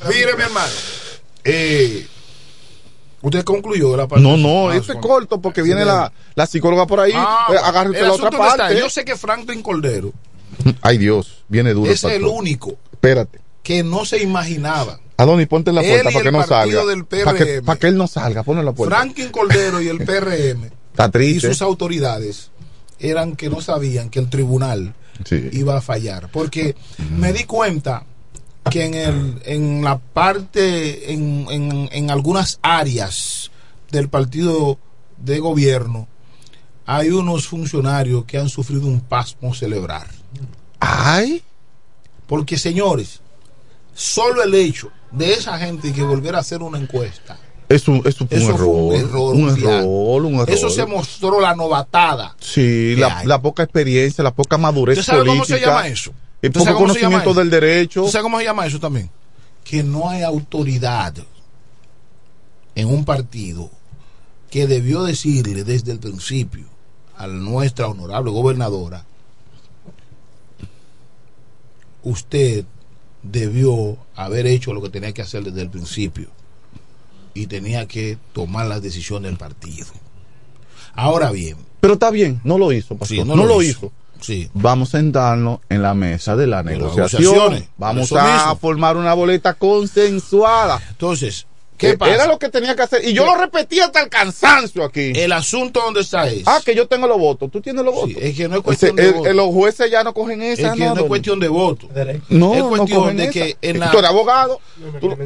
Mire, mi hermano. Eh, usted concluyó la parte. No, no, Ah, esto es corto porque viene la, la psicóloga por ahí. Ah, eh, el la otra está. parte. Yo sé que Franklin Cordero Ay, Dios, viene duro. es el único Espérate. que no se imaginaba. Adoni, ponte en la puerta y para que no salga. Para que, para que él no salga, ponle en la puerta. Franklin Cordero y el PRM Está y triste. sus autoridades eran que no sabían que el tribunal Sí. iba a fallar. Porque me di cuenta que en, el, en la parte, en, en, en algunas áreas del partido de gobierno, hay unos funcionarios que han sufrido un pasmo cerebral. Ay. Porque, señores, solo el hecho de esa gente que volver a hacer una encuesta, Es un, es un, Eso error. fue un error, Un error, un error. eso se mostró la novatada. Sí, la, la poca experiencia, la poca madurez ¿Usted sabe política. cómo se llama eso? El ¿Usted poco conocimiento del derecho. ¿Usted sabe cómo se llama eso también? Que no hay autoridad en un partido que debió decirle desde el principio a nuestra honorable gobernadora, usted debió haber hecho lo que tenía que hacer desde el principio y tenía que tomar las decisiones del partido. Ahora bien, Pero está bien, no lo hizo, pastor. Sí, no, no lo lo hizo. hizo. Sí. Vamos a sentarnos en la mesa de la negociación. negociaciones. Vamos a formar una boleta consensuada. entonces, ¿qué Eh, pasa? Era lo que tenía que hacer. Y yo ¿Qué? lo repetí hasta el cansancio aquí. El asunto donde está es. ah, que yo tengo los votos. Tú tienes los votos. es que no es Ese- cuestión de el- voto. el- los jueces ya no cogen es esa, que no, no es cuestión de voto. No, es no cuestión cogen de esa. que en la- Tú eres abogado. Tú- Eh,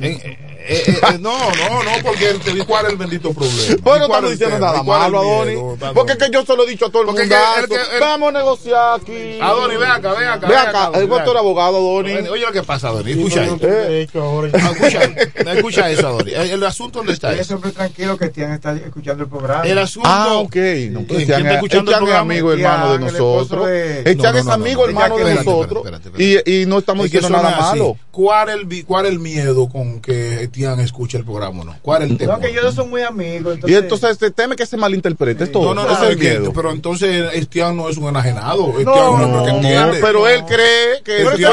eh, eh, eh, no, no, no, porque él te di cuál es el bendito problema. Bueno, ¿Y cuál estamos es el diciendo nada ¿Y cuál es el malo, Adoni. Porque es que yo se lo he dicho a todo el Porque mundo. el el- Vamos a negociar aquí. Adoni, ve acá, ve acá. Ve acá, el ve doctor abogado, Adoni. Oye lo que pasa, Adoni. Escucha Ah, Escucha, escucha eso, Adoni. El, el asunto donde está eso. hombre tranquilo que Tian está escuchando el programa. El asunto. Ah, ok. No, ¿Quién- pues, quién Etian está es- escuchando Etian el es programa? amigo, hermano de nosotros. de- No, no, es no, amigo, no, no. hermano de nosotros. espérate, espérate, Y, y no estamos Es que diciendo no nada es así. malo. ¿Cuál es el, cuál es el miedo con que Etian escuche el programa o no? ¿Cuál es el tema? No, que ellos dos son muy amigos. Y entonces se teme que se malinterprete. Es todo. No, no, no, es el es que- miedo. pero entonces Estián no es un enajenado. Estián No, es un hombre que no, entiende. pero él cree que Pero él ustedes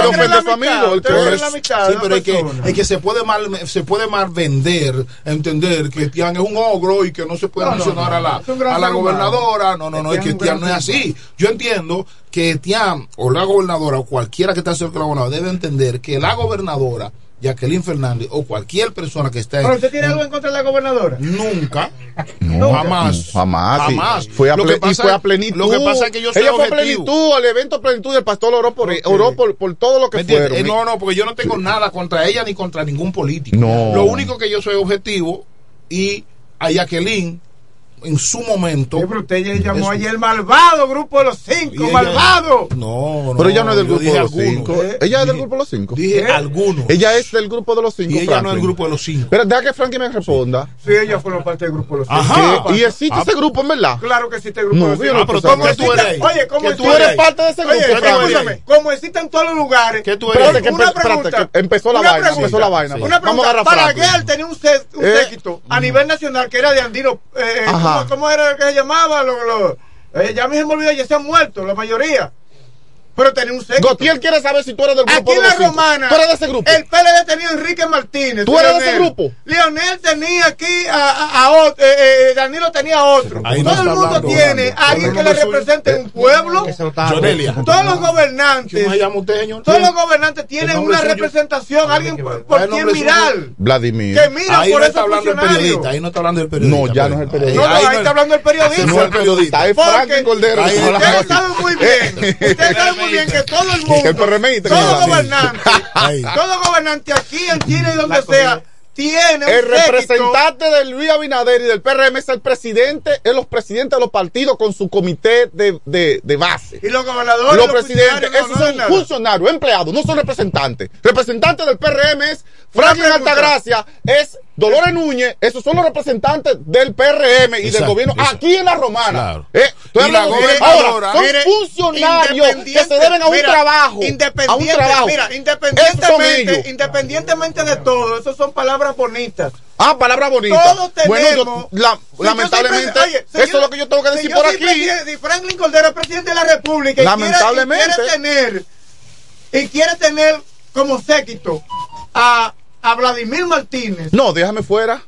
puede puede malvender, entender que Etián es un ogro y que no se puede no, mencionar a la, a la gobernadora. No, no, no, es que Etián no es así. Yo entiendo que Etián o la gobernadora o cualquiera que esté cerca de la gobernadora debe entender que la gobernadora Jacqueline Fernández o cualquier persona que esté. ¿Pero usted tiene algo en contra de la gobernadora? Nunca. Jamás. Jamás. Jamás. Fue a, plenitud. Lo que pasa es que yo soy Ella objetivo. fue a plenitud, al evento plenitud del pastor oró por, e- oró por, todo lo que fueron. Eh, no, no, porque yo no tengo nada contra ella ni contra ningún político. Lo único que yo soy objetivo y a Jacqueline en su momento. Pero usted ya llamó ayer malvado, grupo de los cinco, malvado. No, no. Pero ella no es del grupo de los algunos, cinco. Eh, ella es del grupo de los cinco. Dije eh, algunos. Ella es del grupo de los cinco. Ella no es del grupo de los cinco. Pero deja que Frankie me responda. Sí, ella forma parte del grupo de los cinco. Ajá. ¿Y existe ah, ese grupo, en verdad? Claro que existe el grupo no, de los cinco. No, ah, pero ¿cómo tú eres? Oye, ¿cómo tú eres parte de ese grupo? Oye, escúchame. Como existe en todos los lugares. ¿Qué tú eres? Una pregunta. Empezó la vaina. Empezó la vaina. Una pregunta. Para que él tenía un eh, séquito a nivel nacional que era de Andino. Ajá. ¿Cómo, ¿Cómo, era que se llamaba? Los, los, eh, ya mismo olvidé, ya están muertos, la mayoría pero tenía un séquito. Gotiel quiere saber si tú eres del grupo Aquí de la romana. Tú eres de ese grupo. El PLD tenía Enrique Martínez. Tú eres de ese grupo. Leonel tenía aquí a, a, otro. Eh, eh, Danilo tenía otro. Todo el mundo tiene a alguien que le represente un pueblo. Todos los gobernantes. Todos los gobernantes tienen una representación. Alguien por, quien mirar. Vladimir. Que mira por no está hablando el periodista. Ahí no está hablando el periodista. No, ya no es el periodista. No, ahí está hablando el periodista. No es el periodista. Cordero. Ustedes saben muy bien. Ustedes saben muy bien bien que todo el mundo, todo gobernante, todo gobernante aquí en Chile y donde sea, tiene el representante de Luis Abinader y del PRM es el presidente, es los presidentes de los partidos con su comité de, de, base. Y los gobernadores. Los, presidentes, esos son funcionarios, empleados, no son representantes. Representante del PRM es Franklin Altagracia, es Dolores Núñez, esos son los representantes del PRM y del gobierno aquí en la Romana. Claro. Eh, estoy ahora, son funcionarios que se deben a un trabajo. Independiente, a un trabajo. Mira, independientemente, independientemente de todo, esas son palabras bonitas. Ah, palabra bonita. Todos tenemos. Bueno, yo, lamentablemente, eso es lo que yo tengo que decir por aquí. Si Franklin Cordero es presidente de la República y quiere tener y quiere tener como séquito a a Vladimir Martínez. No, déjame fuera.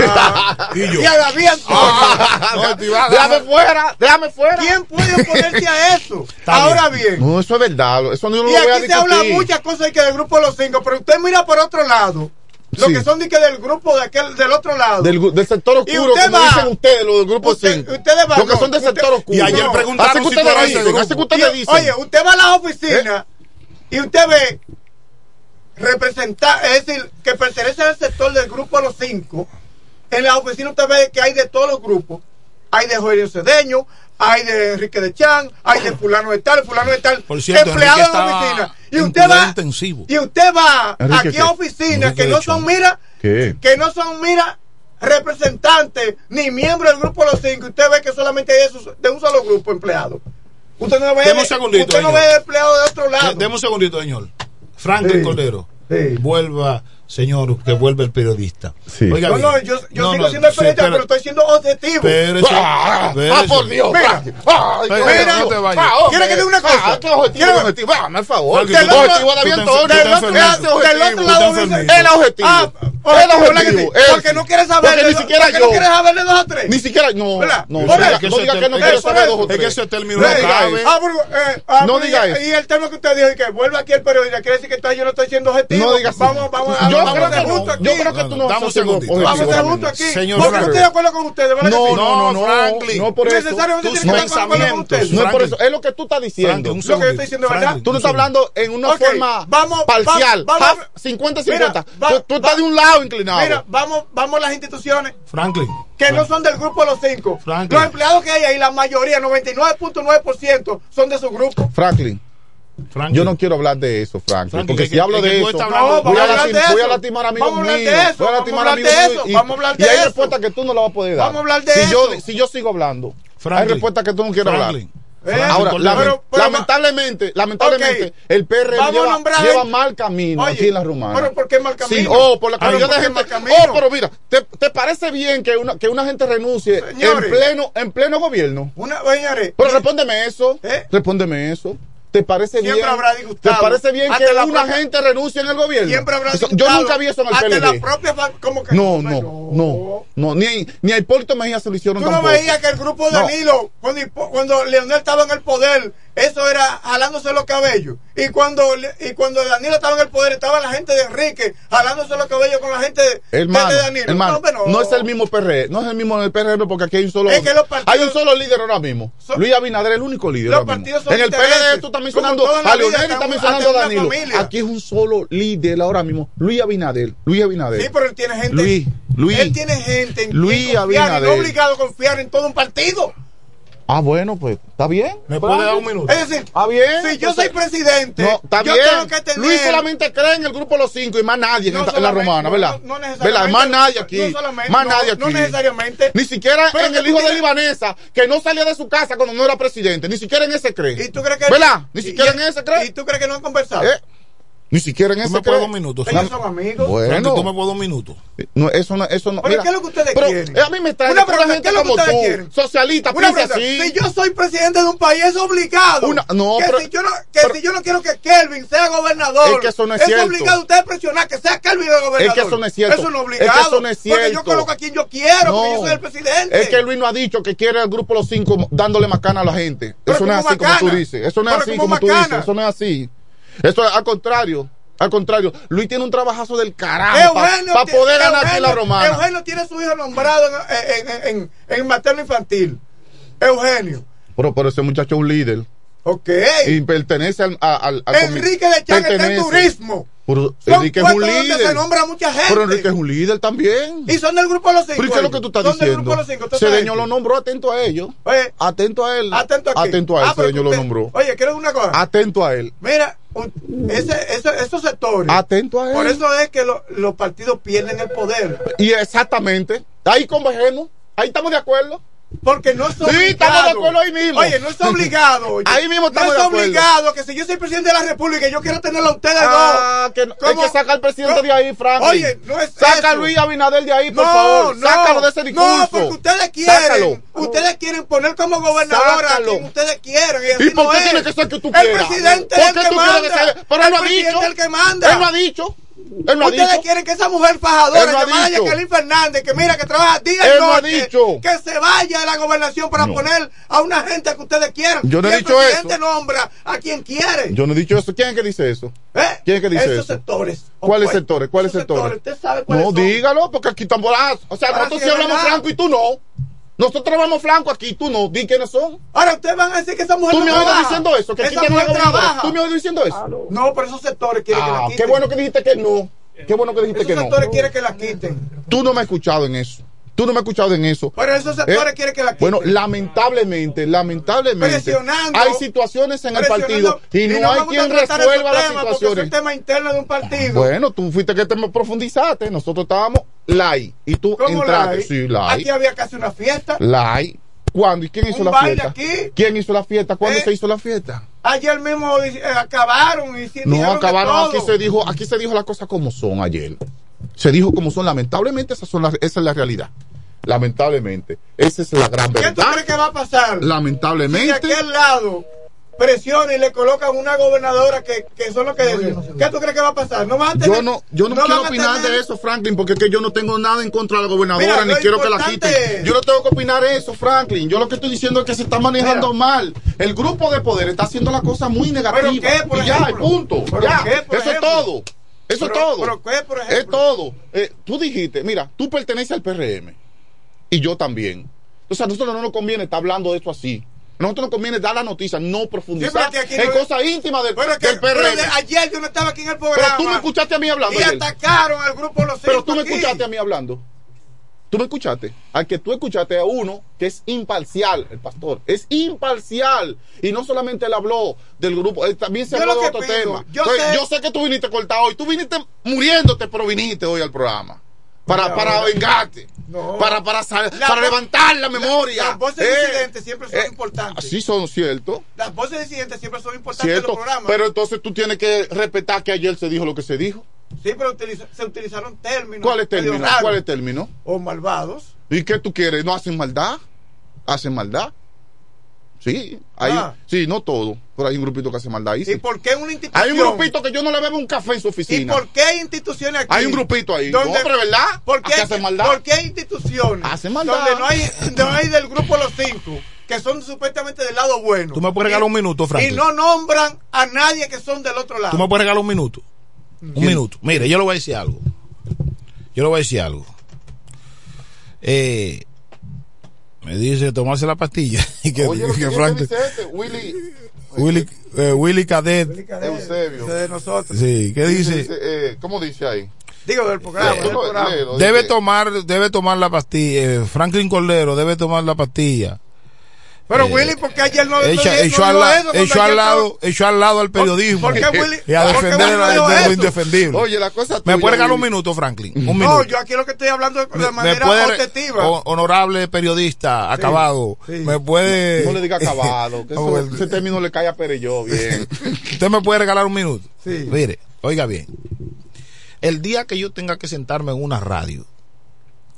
Ah, y a David ah, déjame, fuera, déjame fuera. ¿Quién puede oponerte a eso? Ahora bien. No, eso es verdad. Eso no y lo aquí voy a se habla muchas cosas de que del grupo de los cinco, pero usted mira por otro lado. Lo que son de del grupo de aquel, del otro lado. Del, del sector oscuro, dicen ustedes, los del grupo usted, 5. Ustedes van, Los que son del sector oscuro. Y ayer preguntaron si ustedes dicen, dicen, Oye, usted va a las oficinas ¿Eh? y usted ve representar, es decir, que pertenece al sector del grupo a los cinco, en las oficinas usted ve que hay de todos los grupos, hay de Joelio Cedeño, hay de Enrique de Chan, hay de fulano de tal, fulano de tal, Por cierto, empleados en oficina. Y usted va intensivo. y usted va Enrique, aquí a oficinas que no son mira que no son mira representantes ni miembros del grupo de los cinco, usted ve que solamente hay de un solo grupo empleado. Usted no ve, usted no ve empleado de otro lado. Deme un segundito, señor. Franklin sí, Cordero vuelva Señor, que vuelve el periodista. Sí. Oiga, no, no, yo, yo no, sigo no, siendo el sí, pero, estoy siendo objetivo. Pero eso, ah, pero ah, por Dios. Mira, ah, pero, mira, no te vayas. Ah, ¿Quieres que diga una ah, cosa? ¿Quieres objetivo? Dame el favor. Del otro lado dice, el ah, objetivo. Ah, objetivo. Porque no quieres saber. Porque ni siquiera yo. no quieres saber de dos a tres. Ni siquiera, no. No digas que no quieres saber dos o tres. Es que ese término no cabe. Eh, no digas eso. Y el tema que usted dijo, que vuelva aquí el periodista, quiere decir que yo no estoy siendo objetivo. No digas Vamos, vamos a yo creo que justo aquí. Yo creo que tú no Vamos a ser justos aquí. Señor porque no estoy de acuerdo con ustedes, ¿verdad? No, no, no, Franklin. No por eso. Necesariamente tienes que. No es por eso. Es lo que tú estás diciendo. Lo que yo estoy diciendo, ¿verdad? Tú no estás hablando en una forma parcial. 50-50. Tú estás de un lado inclinado. Mira, vamos a las instituciones. Franklin. Que no son del grupo de los cinco. Los empleados que hay ahí, la mayoría, 99.9%, son de su grupo. Franklin. Yo no quiero hablar de eso, Franklin. Franklin porque si hablo de eso, voy, a latim, a latimar a amigos míos. Voy a latimar a amigos. Y, vamos a hablar de y hay respuestas que tú no la vas a poder dar. Vamos a hablar de si eso. Yo, si yo sigo hablando, hay respuestas que tú no quieres hablar. Ahora, lamentablemente, lamentablemente, el PR lleva, lleva, mal camino aquí en la rumana. Pero ¿por qué mal camino? Oh, por la de gente. Oh, pero mira, ¿te, ¿te, parece bien que una, que una gente renuncie en pleno, en pleno gobierno? Una, señores, pero respóndeme eso. ¿eh? Respóndeme eso. ¿Te parece Siempre bien? Habrá ¿Te parece bien Ante que la una gente renuncie en el gobierno? Siempre habrá eso, yo nunca vi eso en el Ante PLD. La propia... ¿Cómo que... no, no, no, no, no, Ni, ni a Hipólito Mejía se lo hicieron ¿Tú no tampoco. veías que el grupo de Danilo, no. cuando, cuando Leonel estaba en el poder, eso era jalándose los cabellos. Y cuando, y cuando Danilo estaba en el poder, estaba la gente de Enrique jalándose los cabellos con la gente de, hermano, Danilo. Hermano, no, no. no, es el mismo PR, no es el mismo del PRM porque aquí hay un solo, es hay un solo líder ahora mismo. Luis Abinader es el único líder. En el PLD tú estás mencionando a Leonel y estás mencionando Aquí es un solo líder ahora mismo. Luis Abinader. Luis Abinader. Sí, pero él tiene gente. Luis. Luis él tiene gente en Luis Abinader. Y no obligado a confiar en todo un partido. Ah, bueno, pues está bien. ¿Me puede dar un minuto? Es decir, está bien. Si yo soy presidente, no, está yo bien. tengo que tener... Luis solamente cree en el grupo de los cinco y más nadie no en la romana, ¿verdad? No, no necesariamente. ¿verdad? Más nadie aquí. No más nadie aquí. No necesariamente. Ni siquiera en el hijo tienes... de Libanesa, que no salía de su casa cuando no era presidente. Ni siquiera en ese cree. ¿Y ¿Verdad? Ni siquiera en ese cree. ¿Y tú crees que no han conversado? Eh. Ni siquiera en ese puedo un minuto. Ellos son amigos. Bueno. Tú me puedo un minuto. Eh, no, eso no, eso no. Pero mira, ¿qué es lo que ustedes pero, quieren? Eh, a mí me está una pregunta, gente ¿qué es lo que ustedes tú, quieren? Socialista, una pregunta, así. Si yo soy presidente de un país es obligado. Una, no, que pero, si yo no, que pero, si yo no quiero que Kelvin sea gobernador. Es que eso no es, es cierto. Es obligado a ustedes presionar que sea Kelvin el gobernador. Es que eso no es cierto. Eso no es obligado. Es que eso no es cierto. Porque yo coloco a quien yo quiero, no. porque yo soy el presidente. Es que Luis no ha dicho que quiere el grupo Los Cinco dándole macana a la gente. Pero eso no es así como tú dices. Eso no es así como tú dices. Eso no es así. Esto al contrario. Al contrario, Luis tiene un trabajazo del carajo para poder ganar aquí la romana. Eugenio tiene a su hijo nombrado en, en, en, en materno infantil. Eugenio. Pero, pero ese muchacho es un líder. Ok. Y pertenece al. al, al Enrique de en turismo. Pero Enrique es un líder. Se nombra mucha gente. Pero Enrique es un líder también. Y son del grupo los cinco. Pero ¿qué es lo que tú estás diciendo? Del grupo los cinco. Cedeño lo nombró atento a ellos. Oye. Atento a él. Atento a, atento a ah, él. Ah, lo nombró. Oye, quiero una cosa. Atento a él. Mira, ese, ese, esos sectores. Atento a él. Por eso es que los partidos pierden el poder. Y exactamente. Ahí convergemos. Ahí estamos de acuerdo. Porque no está obligado. Sí, estamos de acuerdo ahí mismo. Oye, no está obligado. Ahí mismo estamos No está obligado. Que si yo soy presidente de la República y yo quiero tenerlo a ustedes ah, dos. No, hay que sacar al presidente de ahí, Frank. Oye, no es Saca a Luis Abinader de ahí, por favor. No, Sácalo de ese discurso. No, porque ustedes quieren. Sácalo. Ustedes quieren poner como gobernador a quien ustedes quieren ¿Y, por qué tiene que ser que tú quieras? El presidente es el que manda. Pero él lo ha dicho. Él lo ha dicho. Él no Ustedes ha dicho. quieren que esa mujer fajadora no que vaya Fernández, que mira que trabaja día y noche, no que se vaya de la gobernación para poner a una gente que ustedes quieran. Yo no he dicho eso. El presidente nombra a quien quiere. Yo no he dicho eso. ¿Quién es que dice eso? ¿Eh? ¿Quién es que dice Esos eso? sectores. ¿Cuáles pues, sectores? ¿Cuáles sectores? ¿Usted sabe cuáles no, dígalo, porque aquí están volados. O sea, nosotros sí hablamos franco y tú no. Nosotros vamos flanco aquí, tú no, di quiénes son. Ahora ustedes van a decir que esa mujer no. ¿Tú me trabaja. diciendo eso, que esa aquí mujer trabaja. ¿Tú me oyes diciendo eso? No. pero esos sectores quieren que la ah, quiten. Qué bueno que dijiste que no. Qué bueno que dijiste que no. Esos sectores quieren que la quiten. Tú no me has escuchado en eso. Tú no me has escuchado en eso. Pero esos sectores eh, quieren que la quiten. Bueno, lamentablemente, lamentablemente. Hay situaciones en el partido y no, hay quien resuelva las situaciones. Es un tema interno de un partido. Bueno, tú fuiste que te profundizaste. Nosotros estábamos live y tú entraste. Sí, live. Aquí había casi una fiesta. Live. ¿Cuándo? ¿Y quién hizo la fiesta? Aquí? ¿Quién hizo la fiesta? ¿Cuándo eh. se hizo la fiesta? Ayer mismo eh, acabaron y No, acabaron. Aquí se dijo, aquí se dijo las cosas como son ayer. Se dijo como son, lamentablemente, esas son esa es la realidad. Lamentablemente. Esa es la gran verdad. ¿Qué tú crees que va a pasar? Lamentablemente. Si de aquel lado presiona y le colocan una gobernadora que, que son los que no, ¿Qué tú crees que va a pasar? No van a tener, yo no, yo no, quiero opinar de eso, Franklin, porque es que yo no tengo nada en contra de la gobernadora, ni quiero que la quiten. Yo no tengo que opinar eso, Franklin. Yo lo que estoy diciendo es que se está manejando mal. El grupo de poder está haciendo la cosa muy negativa. ¿Pero qué, por y ejemplo? ya, punto. ¿Pero ya. Qué, por eso es todo. Eso es todo. Es todo. Eh, tú dijiste, mira, tú perteneces al PRM y yo también. O sea, a nosotros no nos conviene estar hablando de esto así. A nosotros nos conviene dar la noticia, no profundizar sí, en no... cosas íntimas del, pero PRM. Ayer yo no estaba aquí en el programa. Pero tú me escuchaste a mí hablando. Y atacaron al grupo Los Pero tú me escuchaste a mí hablando. Tú me escuchaste. Al que tú escuchaste a uno que es imparcial, el pastor. Es imparcial. Y no solamente él habló del grupo, él también se habló de otro tema. Yo, sé... que tú viniste cortado hoy. Tú viniste muriéndote, pero viniste hoy al programa. Para, para vengarte. Para, para, para, levantar la memoria. Las voces eh, disidentes siempre son eh, importantes. Sí, son cierto. Las voces disidentes siempre son importantes cierto, en los programas. Pero entonces tú tienes que respetar que ayer se dijo lo que se dijo. Sí, pero utiliza- se utilizaron términos. ¿Cuál es medio término? raros. ¿Cuál es término? O malvados. ¿Y qué tú quieres? ¿No hacen maldad? ¿Hacen maldad? Sí, hay, Ah. sí, no todo, pero hay un grupito que hace maldad ahí. sí. ¿Y por qué una institución? Hay un grupito que yo no le bebo un café en su ¿Y oficina. por qué hay instituciones aquí? Hay un grupito ahí. No, pero ¿verdad? ¿Por qué, hacen maldad. ¿Por qué hay instituciones Hacen maldad. donde no hay, no hay del grupo Los Cinco, que son supuestamente del lado bueno? Tú me puedes regalar un minuto, Y Franklin. no nombran a nadie que son del otro lado. Tú me puedes regalar un minuto. Un minuto. Mire, yo le voy a decir algo. Yo le voy a decir algo. Eh, me dice tomarse la pastilla. Y que, Oye, te dice este, Willy Willy, eh, Willy Cadet. Eusebio. de nosotros. Sí, ¿qué dice? eh, ¿Cómo dice ahí? Digo, del programa. Del programa. Debe dice- tomar, debe tomar la pastilla. eh, Franklin Cordero debe tomar la pastilla. Pero Eh, Willy, ¿por qué ayer no Hecho, no- hecho no al, eso hecho al lado, hecho al lado al periodismo. por qué Willy- y a defender no de lo eso? indefendible. Oye, la cosa ¿Me tuya, puede regalar un minuto, Franklin? Un No, minuto. yo aquí lo que estoy hablando es de me manera puede, objetiva. honorable periodista, acabado, me puede... No le diga acabado, que eso, ese término le cae a Pereyó bien. Usted me puede regalar un minuto. Sí. Mire, oiga bien. El día que yo tenga que sentarme en una radio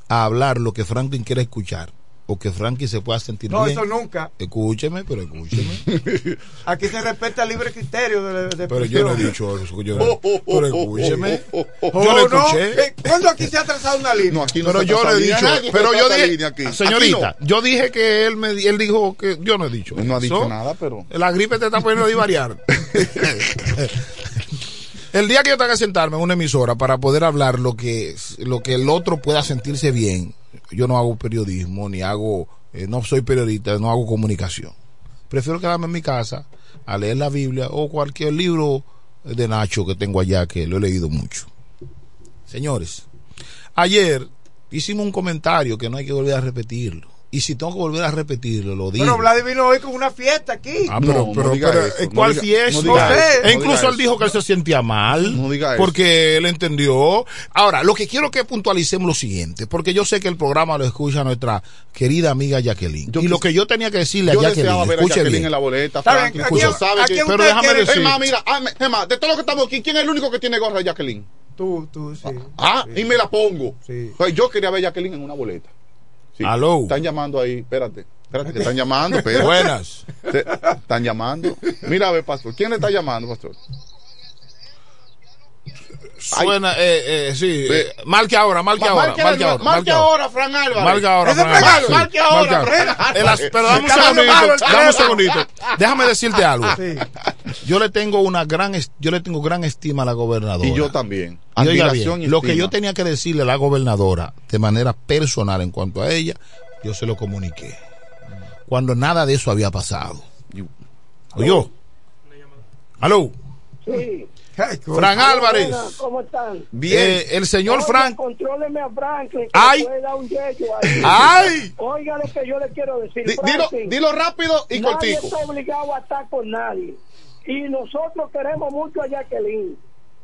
a hablar lo que Franklin quiere escuchar o que Franklin se pueda sentir no, bien. eso nunca. Escúcheme, pero escúcheme. Aquí se respeta el libre criterio de, de Pero yo no he dicho eso. Yo, pero escúcheme. Oh, Yo le no, escuché. eh, ¿Cuándo aquí se ha trazado una línea? No, aquí no Pero se yo le he línea, dicho, nadie pero yo dije, aquí. señorita, Aquí yo dije que él me, él dijo que yo no he dicho. no. No ha dicho nada, pero. La gripe te está poniendo a divariar. el día que yo tenga que sentarme en una emisora para poder hablar lo que, lo que el otro pueda sentirse bien, yo no hago periodismo, ni hago, eh, no soy periodista, no hago comunicación. Prefiero quedarme en mi casa a leer la Biblia o cualquier libro de Nacho que tengo allá, que lo he leído mucho. Señores, ayer hicimos un comentario que no hay que volver a repetirlo. Y si tengo que volver a repetirlo, lo digo. Pero Vlad vino hoy con una fiesta aquí. Ah, pero, No, no pero, diga pero, eso, ¿eh, no ¿cuál diga- fiesta? no diga eso, E no incluso diga él dijo que él se sentía mal. No diga eso. Porque él entendió. Ahora, lo que quiero que puntualicemos lo siguiente, porque yo sé que el programa lo escucha nuestra querida amiga Jacqueline. Yo y lo que yo tenía que decirle a Yo deseaba Jacqueline, ver a escuche Jacqueline bien. en la boleta, Está bien, Usted sabe que- pero déjame quiere- decir. Es más, mira, ah, me- es más, de todo lo que estamos aquí, ¿quién es el único que tiene gorra de Jacqueline? Tú, tú, sí. Ah, y me la pongo. Sí. Pues yo quería ver a Jacqueline en una boleta. Sí. Aló. Están llamando ahí, espérate. Espérate, que están llamando, espérate. Buenas. Están llamando. Mira, a ver, pastor. ¿Quién le está llamando, pastor? Suena, eh, eh, sí. Eh, marque ahora, marque Ma- ahora. marque Marque ahora, ahora. marque ahora, Fran Álvarez. Marque ahora, Fran Álvarez. Álvarez. Marque ahora, Marque Fran as- Pero dame un segundito. Dame un segundito. Déjame decirte algo. Sí. Yo le tengo una gran, yo le tengo gran estima a la gobernadora. Y yo también. Y bien, y lo que yo tenía que decirle a la gobernadora de manera personal en cuanto a ella, yo se lo comuniqué. Cuando nada de eso había pasado. ¿Oyó? ¿Aló? Sí. Fran Álvarez. Buenas, ¿Cómo están? Bien. Eh, el señor Frank. Contróleme a Franklin. Que Ay. le puede dar un yeyo ahí. ¡Ay! Oiga lo que yo le quiero decir. Di- dilo, Franklin, dilo rápido y nadie cortico. está obligado a estar con nadie. Y nosotros queremos mucho a Jacqueline.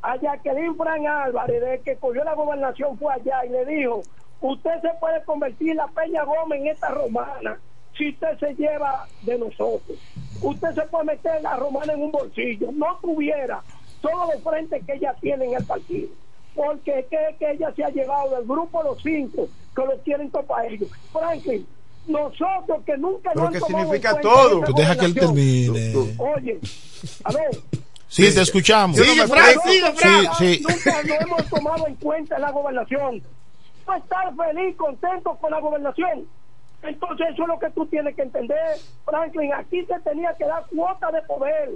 A Jacqueline Fran Álvarez, desde que cogió la gobernación, fue allá y le dijo: Usted se puede convertir la Peña Gómez en esta romana si usted se lleva de nosotros. Usted se puede meter la romana en un bolsillo. No tuviera todos los frentes que ella tiene en el partido. Porque es que, que ella se ha llevado del grupo los cinco que lo quieren para ellos. Franklin, nosotros que nunca Pero que han tomado en significa cuenta todo. deja que él termine. Oye, a ver. Sí, te escuchamos. Sigue, Frank, sigue, Frank. Sí, sí. Nunca lo hemos tomado en cuenta en la gobernación. No estar feliz, contento con la gobernación. Entonces eso es lo que tú tienes que entender, Franklin. Aquí se tenía que dar cuota de poder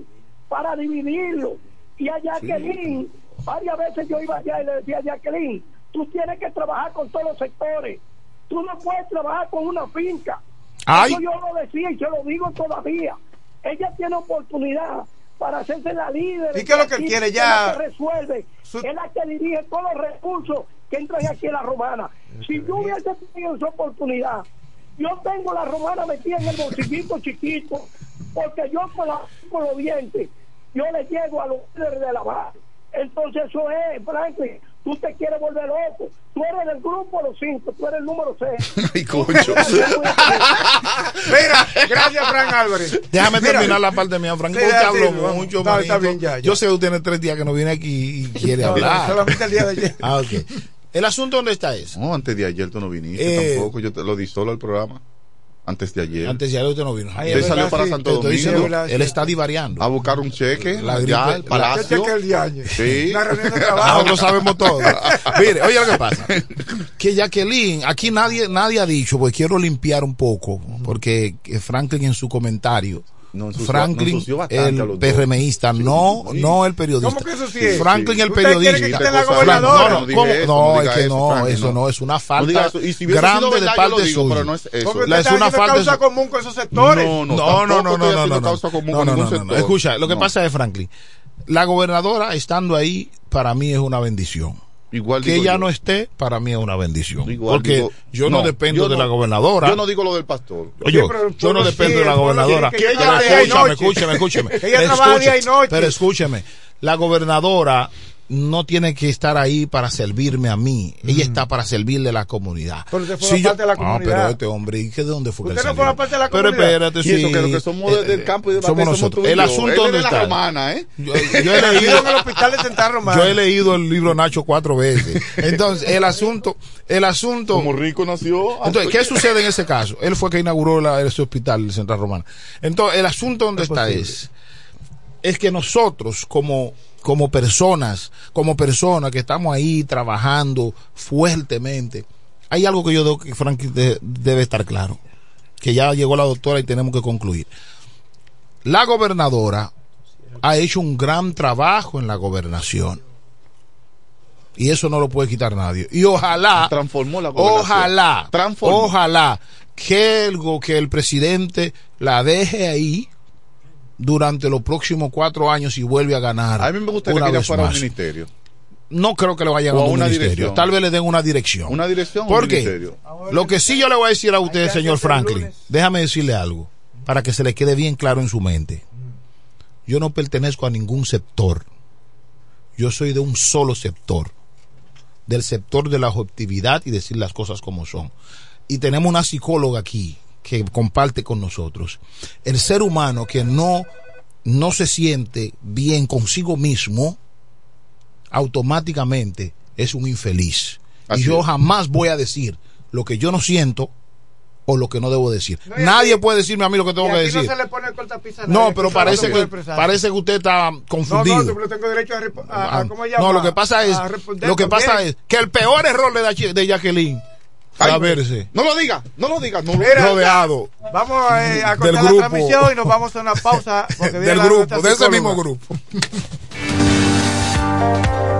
para dividirlo. Y a Jacqueline, varias veces yo iba allá y le decía a Jacqueline, tú tienes que trabajar con todos los sectores. Tú no puedes trabajar con una finca. Ay. Eso yo lo decía y se lo digo todavía. Ella tiene oportunidad para hacerse la líder. ¿Y qué es lo que quiere es ya? la que resuelve. Es la que dirige todos los recursos que entran aquí en la romana. Si yo hubiese tenido esa oportunidad, yo tengo la romana metida en el bolsillito chiquito, porque yo con, la- con los dientes, yo le llego a los líderes de la base. Entonces eso es, Franklin, tú te quieres volver loco. Tú eres del grupo los cinco, tú eres el número seis. Ay, concho. Mira, gracias, Fran Álvarez. Déjame Mira, terminar la parte mía, Frank. Sí, hablo mucho, Está- bien, ya, ya. Yo sé que usted tiene tres días que no viene aquí y quiere No, hablar. solamente el día de ayer. Ah, ok. El asunto dónde está es. No, antes de ayer tú no viniste Eh. tampoco. Yo te lo di solo al programa. Antes de ayer. Antes de ayer usted no vino. Ay, Usted salió para sí. Santo Domingo. diciendo, él está divariando. A buscar un cheque. La gripe- al palacio. ¿Qué cheque el? Sí. Una reunión de trabajo. Nosotros sabemos todo. Mire, oye lo que pasa. Que Jacqueline, aquí nadie, nadie ha dicho, pues quiero limpiar un poco, porque Franklin en su comentario. Ensució- Franklin, nos ensució bastante a el. PRMista, no, no el periodista. ¿Cómo que eso sí es? Franklin, el ¿Usted periodista. que la? No, no, No No, no es que eso, no, Franklin, eso no. no, es una No falta diga eso. Y si grande de verdad, yo parte suya. pero no es eso. La- es una falta de causa común con esos sectores. No, no, no, no, no, no, no, no, causa común no, con no, ningún no, no, no. sector. Escucha, lo que No. pasa es, Franklin, la gobernadora estando ahí, para mí es una bendición. Igual que ella yo. no esté, para mí es una bendición. Igual porque digo- yo no, dependo yo de no- la gobernadora. Yo no digo lo del pastor. Oye, el yo no dependo sí, de la gobernadora. que ella Pero escúchame, escúchame, escúchame. Ella trabaja día y noche. Pero escúchame, la gobernadora no tiene que estar ahí para servirme a mí. Ella está para servirle a la comunidad. Pero usted forma Si yo- parte de la Ah, comunidad. pero este hombre, ¿y qué de dónde fue que Usted él no forma parte de la Pero comunidad. espérate, Y sí. eso que lo que somos de- del campo y de somos nosotros. El asunto Él es dónde de la está. romana, ¿eh? Yo, yo he en leído el hospital de Santa Romana. yo he leído el libro Nacho cuatro veces. Entonces, el asunto, el asunto. Como rico nació. Entonces, ¿qué sucede en ese caso? Él fue que inauguró la- ese hospital de Central Romana. Entonces, el asunto donde está es, es que nosotros como, como personas, como personas que estamos ahí trabajando fuertemente, hay algo que yo creo que Frank de- debe estar claro, que ya llegó la doctora y tenemos que concluir. La gobernadora ha hecho un gran trabajo en la gobernación. Y eso no lo puede quitar nadie. Y ojalá, Transformó la gobernación. ojalá, Transformó. ojalá que el, que el presidente la deje ahí durante los próximos cuatro años y vuelve a ganar. A mí me gustaría que ella fuera un ministerio. No creo que le vayan O a a un una ministerio. dirección. Tal vez le den una dirección. Una dirección o ¿Por un qué? ministerio. Lo que sí yo le voy a decir a usted, señor Franklin, déjame decirle algo, para que se le quede bien claro en su mente. Yo no pertenezco a ningún sector. Yo soy de un solo sector. Del sector de la objetividad y decir las cosas como son. Y tenemos una psicóloga aquí que comparte con nosotros. El ser humano que no, no se siente bien consigo mismo, automáticamente es un infeliz. Así y yo es. jamás voy a decir lo que yo no siento o lo que no debo decir. No, Nadie aquí- puede decirme a mí lo que tengo Y que decir. no se le pone el cortapisa a No, pero parece que parece que usted está No, confundido. no, yo tengo derecho a, rep- a- a- Ah, no, lo que pasa es lo que pasa es que el peor error de Jacqueline Ay, a verse No lo diga, no lo diga. No lo Mira, rodeado Vamos eh, a Del cortar la transmisión y nos vamos a una pausa. Porque viene del la- grupo, de ese mismo grupo.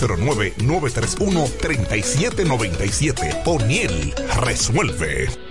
809-931-3797. O'Neill resuelve.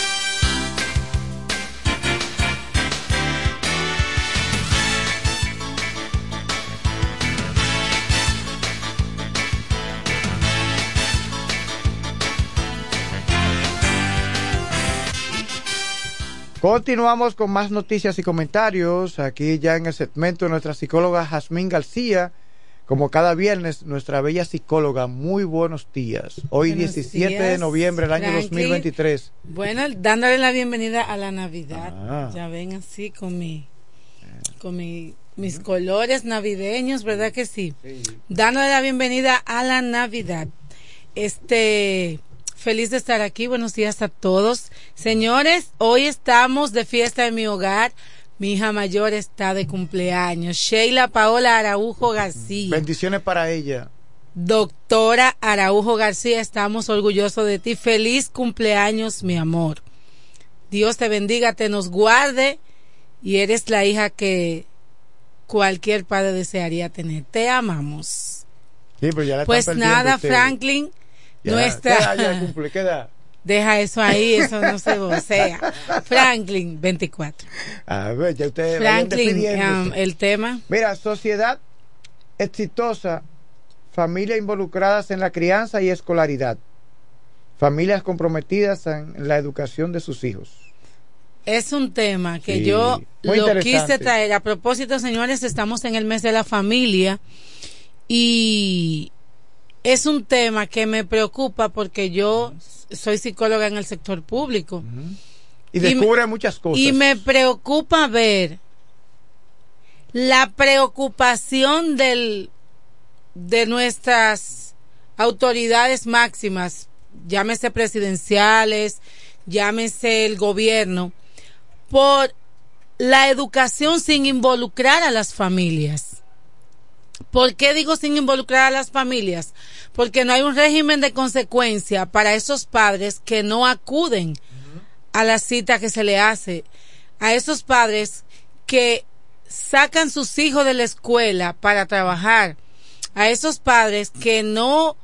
Continuamos con más noticias y comentarios. Aquí ya en el segmento de nuestra psicóloga Jazmín García. Como cada viernes, nuestra bella psicóloga, muy buenos días. Hoy Buenos 17 de noviembre del año Franklin. 2023. Bueno, dándole la bienvenida a la Navidad. Ah. Ya ven así con mi, con mi, mis colores navideños, ¿verdad que sí? Dándole la bienvenida a la Navidad. Este, feliz de estar aquí. Buenos días a todos. Señores, hoy estamos de fiesta en mi hogar. Mi hija mayor está de cumpleaños. Sheila Paola Araujo García. Bendiciones para ella. Doctora Araujo García, estamos orgullosos de ti. Feliz cumpleaños, mi amor. Dios te bendiga, te nos guarde y eres la hija que cualquier padre desearía tener. Te amamos. Sí, pero ya la Pues nada. Franklin, Ya, nuestra... ¿qué edad ya. Deja eso ahí, eso no se vocea. Franklin, 24. A ver, ya ustedes Franklin, um, el tema. Mira, sociedad exitosa, familias involucradas en la crianza y escolaridad, familias comprometidas en la educación de sus hijos. Es un tema que Sí, yo lo quise traer. A propósito, señores, estamos en el mes de la familia y es un tema que me preocupa porque yo soy psicóloga en el sector público. Y me- descubre muchas cosas. Y me preocupa ver la preocupación del, de nuestras autoridades máximas, llámese presidenciales, llámese el gobierno, por la educación sin involucrar a las familias. ¿Por qué digo sin involucrar a las familias? Porque no hay un régimen de consecuencia para esos padres que no acuden a la cita que se le hace, a esos padres que sacan sus hijos de la escuela para trabajar, a esos padres que no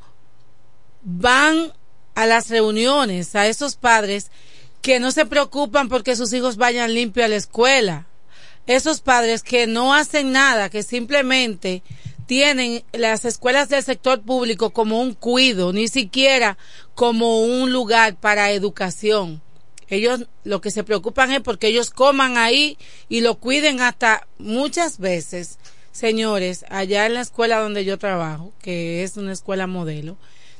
van a las reuniones, a esos padres que no se preocupan porque sus hijos vayan limpios a la escuela, esos padres que no hacen nada, que simplemente tienen las escuelas del sector público como un cuido, ni siquiera como un lugar para educación. Ellos lo que se preocupan es porque ellos coman ahí y lo cuiden hasta muchas veces. Señores, allá en la escuela donde yo trabajo, que es una escuela modelo,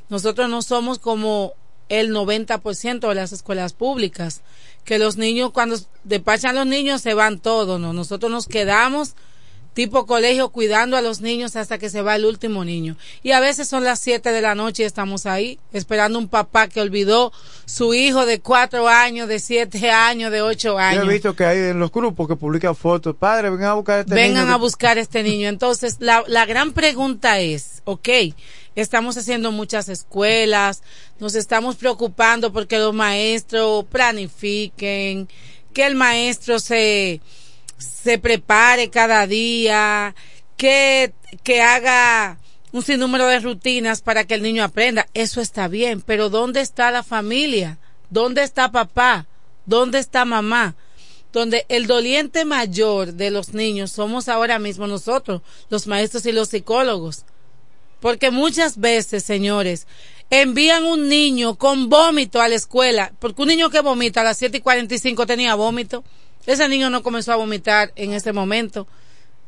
nosotros no somos como el 90% de las escuelas públicas, que los niños cuando despachan los niños se van todos, no, nosotros nos quedamos tipo colegio cuidando a los niños hasta que se va el último niño. Y a veces son las 7 de la noche y estamos ahí esperando un papá que olvidó su hijo de cuatro años, de siete años, de ocho Yo años. he visto que hay en los grupos que publican fotos. Padre, vengan a buscar a este vengan niño a que- buscar este niño. Entonces, la, la gran pregunta es, ok, estamos haciendo muchas escuelas, nos estamos preocupando porque los maestros planifiquen, que el maestro se, se prepare cada día, que, que haga un sinnúmero de rutinas para que el niño aprenda. Eso está bien, pero ¿dónde está la familia? ¿Dónde está papá? ¿Dónde está mamá? Donde el doliente mayor de los niños somos ahora mismo nosotros, los maestros y los psicólogos. Porque muchas veces, señores, envían un niño con vómito a la escuela, porque un niño que vomita a las 7 y 45 tenía vómito. Ese niño no comenzó a vomitar en ese momento.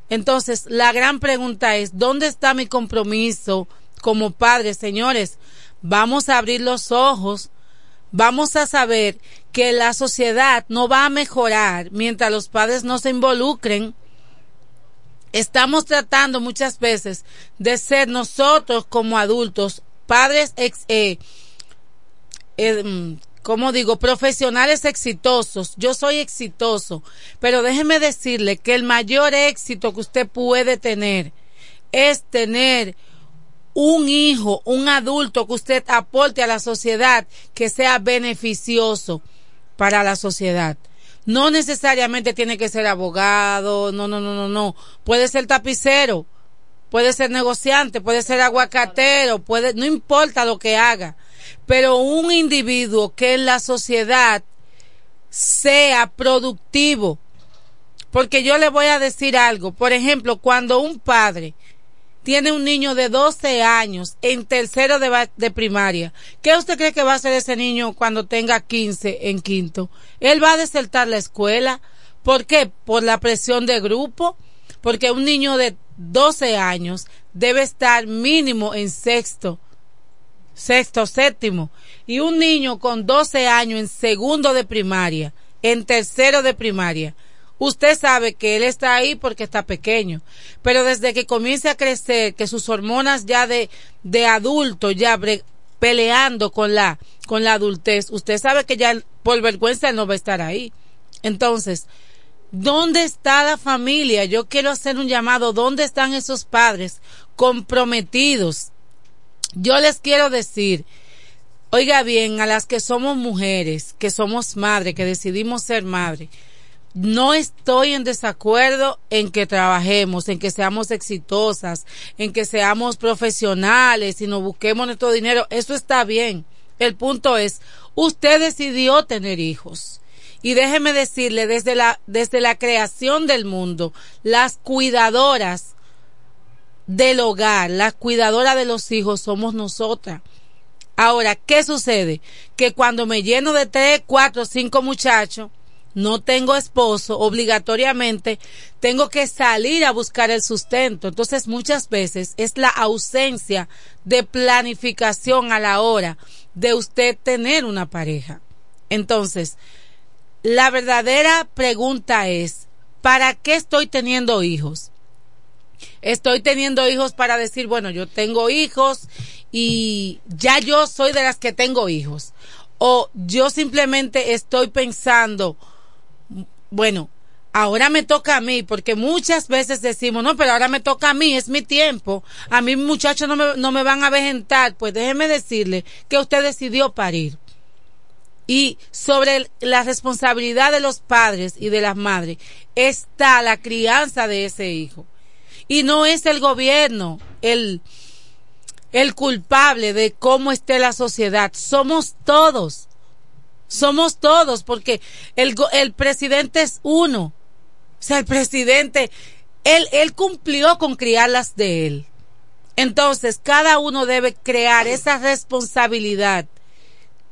Entonces, la gran pregunta es, ¿dónde está mi compromiso como padres, señores, vamos a abrir los ojos, vamos a saber que la sociedad no va a mejorar mientras los padres no se involucren. Estamos tratando muchas veces de ser nosotros como adultos, padres, ex, eh, eh, como digo, profesionales exitosos. Yo soy exitoso, pero déjeme decirle que el mayor éxito que usted puede tener es tener un hijo, un adulto que usted aporte a la sociedad que sea beneficioso para la sociedad. No necesariamente tiene que ser abogado, no, no, no, no, no. Puede ser tapicero, puede ser negociante, puede ser aguacatero, puede, no importa lo que haga. Pero un individuo que en la sociedad sea productivo. Porque yo le voy a decir algo. Por ejemplo, cuando un padre tiene un niño de 12 años en tercero de, primaria. ¿Qué usted cree que va a hacer ese niño cuando tenga 15 en quinto? Él va a desertar la escuela. ¿Por qué? Por la presión de grupo. Porque un niño de 12 años debe estar mínimo en sexto, sexto, séptimo. Y un niño con 12 años en segundo de primaria, en tercero de primaria, usted sabe que él está ahí porque está pequeño, pero desde que comience a crecer, que sus hormonas ya de, de adulto, ya peleando con la, con la adultez, usted sabe que ya por vergüenza no va a estar ahí. Entonces, ¿dónde está la familia? Yo quiero hacer un llamado, ¿dónde están esos padres comprometidos? Yo les quiero decir, oiga bien, a las que somos mujeres, que somos madres, que decidimos ser madres, no estoy en desacuerdo en que trabajemos, en que seamos exitosas, en que seamos profesionales y nos busquemos nuestro dinero. Eso está bien. El punto es, usted decidió tener hijos. Y déjeme decirle, desde la, desde la creación del mundo, las cuidadoras del hogar, las cuidadoras de los hijos somos nosotras. Ahora, ¿qué sucede? Que cuando me lleno de tres, cuatro, cinco muchachos, no tengo esposo, obligatoriamente tengo que salir a buscar el sustento. Entonces muchas veces es la ausencia de planificación a la hora de usted tener una pareja. Entonces, la verdadera pregunta es, ¿para qué estoy teniendo hijos? Estoy teniendo hijos para decir, bueno, yo tengo hijos y ya yo soy de las que tengo hijos. O yo simplemente estoy pensando, bueno, ahora me toca a mí, porque muchas veces decimos, no, pero ahora me toca a mí, es mi tiempo, a mí muchachos no me, no me van a vejentar, pues déjeme decirle que usted decidió parir. Y sobre la responsabilidad de los padres y de las madres está la crianza de ese hijo. Y no es el gobierno el, el culpable de cómo esté la sociedad, somos todos somos todos, porque el, el presidente es uno. O sea, el presidente, él, él cumplió con criarlas de él. Entonces, cada uno debe crear esa responsabilidad.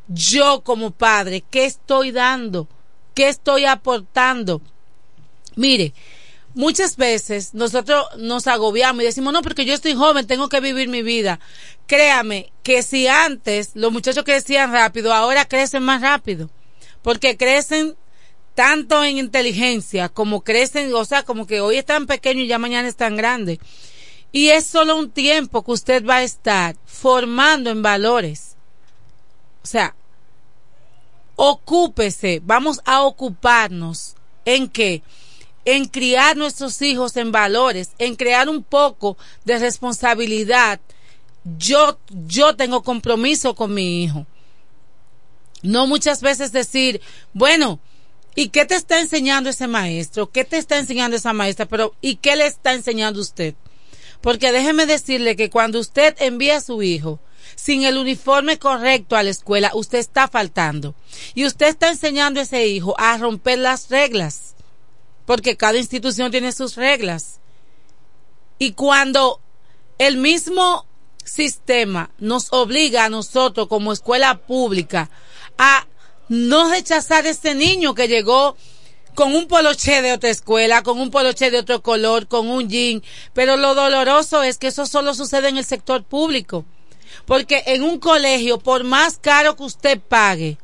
Yo como padre, ¿qué estoy dando? ¿Qué estoy aportando? Mire, muchas veces nosotros nos agobiamos y decimos, no, porque yo estoy joven, tengo que vivir mi vida. Créame que si antes los muchachos crecían rápido, ahora crecen más rápido. Porque crecen tanto en inteligencia como crecen, o sea, como que hoy están pequeños y ya mañana están grandes. Y es solo un tiempo que usted va a estar formando en valores. O sea, ocúpese, vamos a ocuparnos en que en criar nuestros hijos en valores, en crear un poco de responsabilidad. Yo, yo tengo compromiso con mi hijo. No muchas veces decir, bueno, ¿y qué te está enseñando ese maestro? ¿Qué te está enseñando esa maestra? Pero, ¿y qué le está enseñando usted? Porque déjeme decirle que cuando usted envía a su hijo sin el uniforme correcto a la escuela, usted está faltando. Y usted está enseñando a ese hijo a romper las reglas porque cada institución tiene sus reglas. Y cuando el mismo sistema nos obliga a nosotros como escuela pública a no rechazar a ese niño que llegó con un poloche de otra escuela, con un poloche de otro color, con un jean. Pero lo doloroso es que eso solo sucede en el sector público. Porque en un colegio, por más caro que usted pague,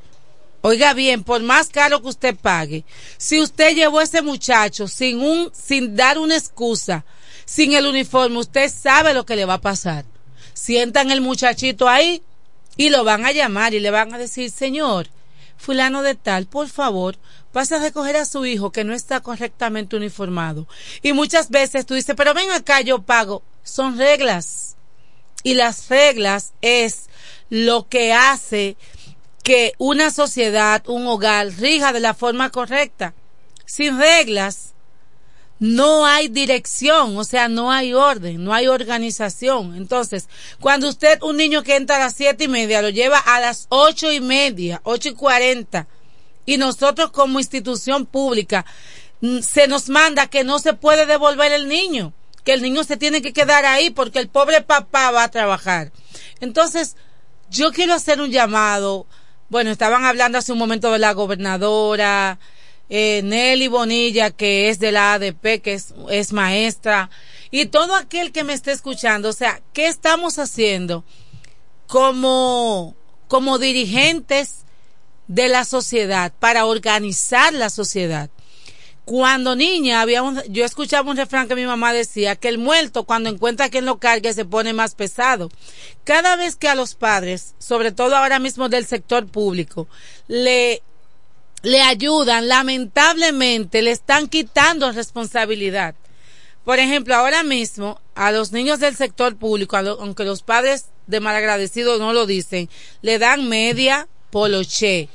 oiga bien, por más caro que usted pague, si usted llevó a ese muchacho sin un, sin dar una excusa, sin el uniforme, usted sabe lo que le va a pasar. Sientan el muchachito ahí y lo van a llamar y le van a decir, señor, fulano de tal, por favor, pasa a recoger a su hijo que no está correctamente uniformado. Y muchas veces tú dices, pero ven acá, yo pago. Son reglas. Y las reglas es lo que hace que una sociedad, un hogar, rija de la forma correcta. Sin reglas, no hay dirección, o sea, no hay orden, no hay organización. Entonces, cuando usted, un niño que entra a las siete y media, lo lleva a las ocho y media, ocho y cuarenta, y nosotros como institución pública, mm, se nos manda que no se puede devolver el niño, que el niño se tiene que quedar ahí porque el pobre papá va a trabajar. Entonces, yo quiero hacer un llamado. Bueno, estaban hablando hace un momento de la gobernadora, eh, Nelly Bonilla, que es de la ADP, que es, es maestra, y todo aquel que me esté escuchando, o sea, ¿qué estamos haciendo como, como dirigentes de la sociedad para organizar la sociedad? Cuando niña había un, yo escuchaba un refrán que mi mamá decía que el muerto cuando encuentra quien lo cargue se pone más pesado. Cada vez que a los padres, sobre todo ahora mismo del sector público, le le ayudan, lamentablemente le están quitando responsabilidad. Por ejemplo, ahora mismo a los niños del sector público, aunque los padres de malagradecidos no lo dicen, le dan media, poloché,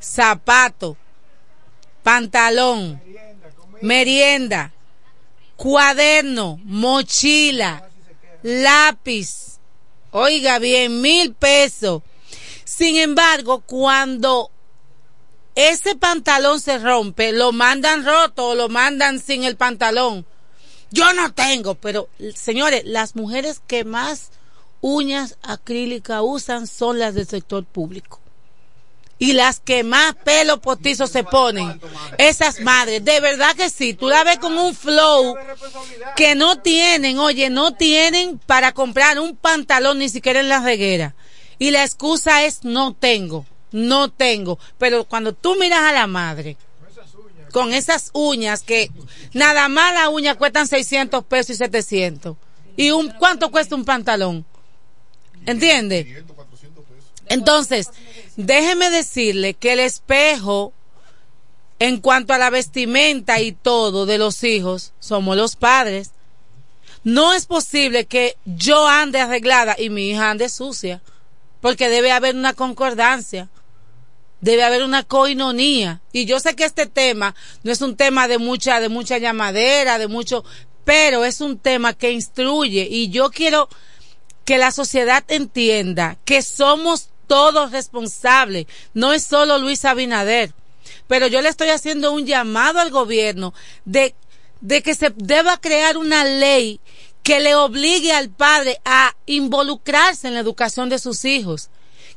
zapato, pantalón, merienda, cuaderno, mochila, lápiz. Oiga bien, mil pesos. Sin embargo, cuando ese pantalón se rompe, lo mandan roto o lo mandan sin el pantalón. Yo no tengo, pero señores, las mujeres que más uñas acrílicas usan son las del sector público. Y las que más pelo potizo se ponen, esas madres, de verdad que sí, tú la ves con un flow que no tienen, oye, no tienen para comprar un pantalón ni siquiera en la reguera. Y la excusa es no tengo no tengo. Pero cuando tú miras a la madre, con esas uñas que nada más las uñas cuestan 600 pesos y 700. ¿Y un, cuánto cuesta un pantalón? ¿Entiende? Entonces, déjeme decirle que el espejo, en cuanto a la vestimenta y todo de los hijos, somos los padres. No es posible que yo ande arreglada y mi hija ande sucia, porque debe haber una concordancia debe haber una coinonía. Y yo sé que este tema no es un tema de mucha, de mucha llamadera, de mucho, pero es un tema que instruye y yo quiero que la sociedad entienda que somos todos responsables, no es solo Luis Abinader, pero yo le estoy haciendo un llamado al gobierno de, de que se deba crear una ley que le obligue al padre a involucrarse en la educación de sus hijos.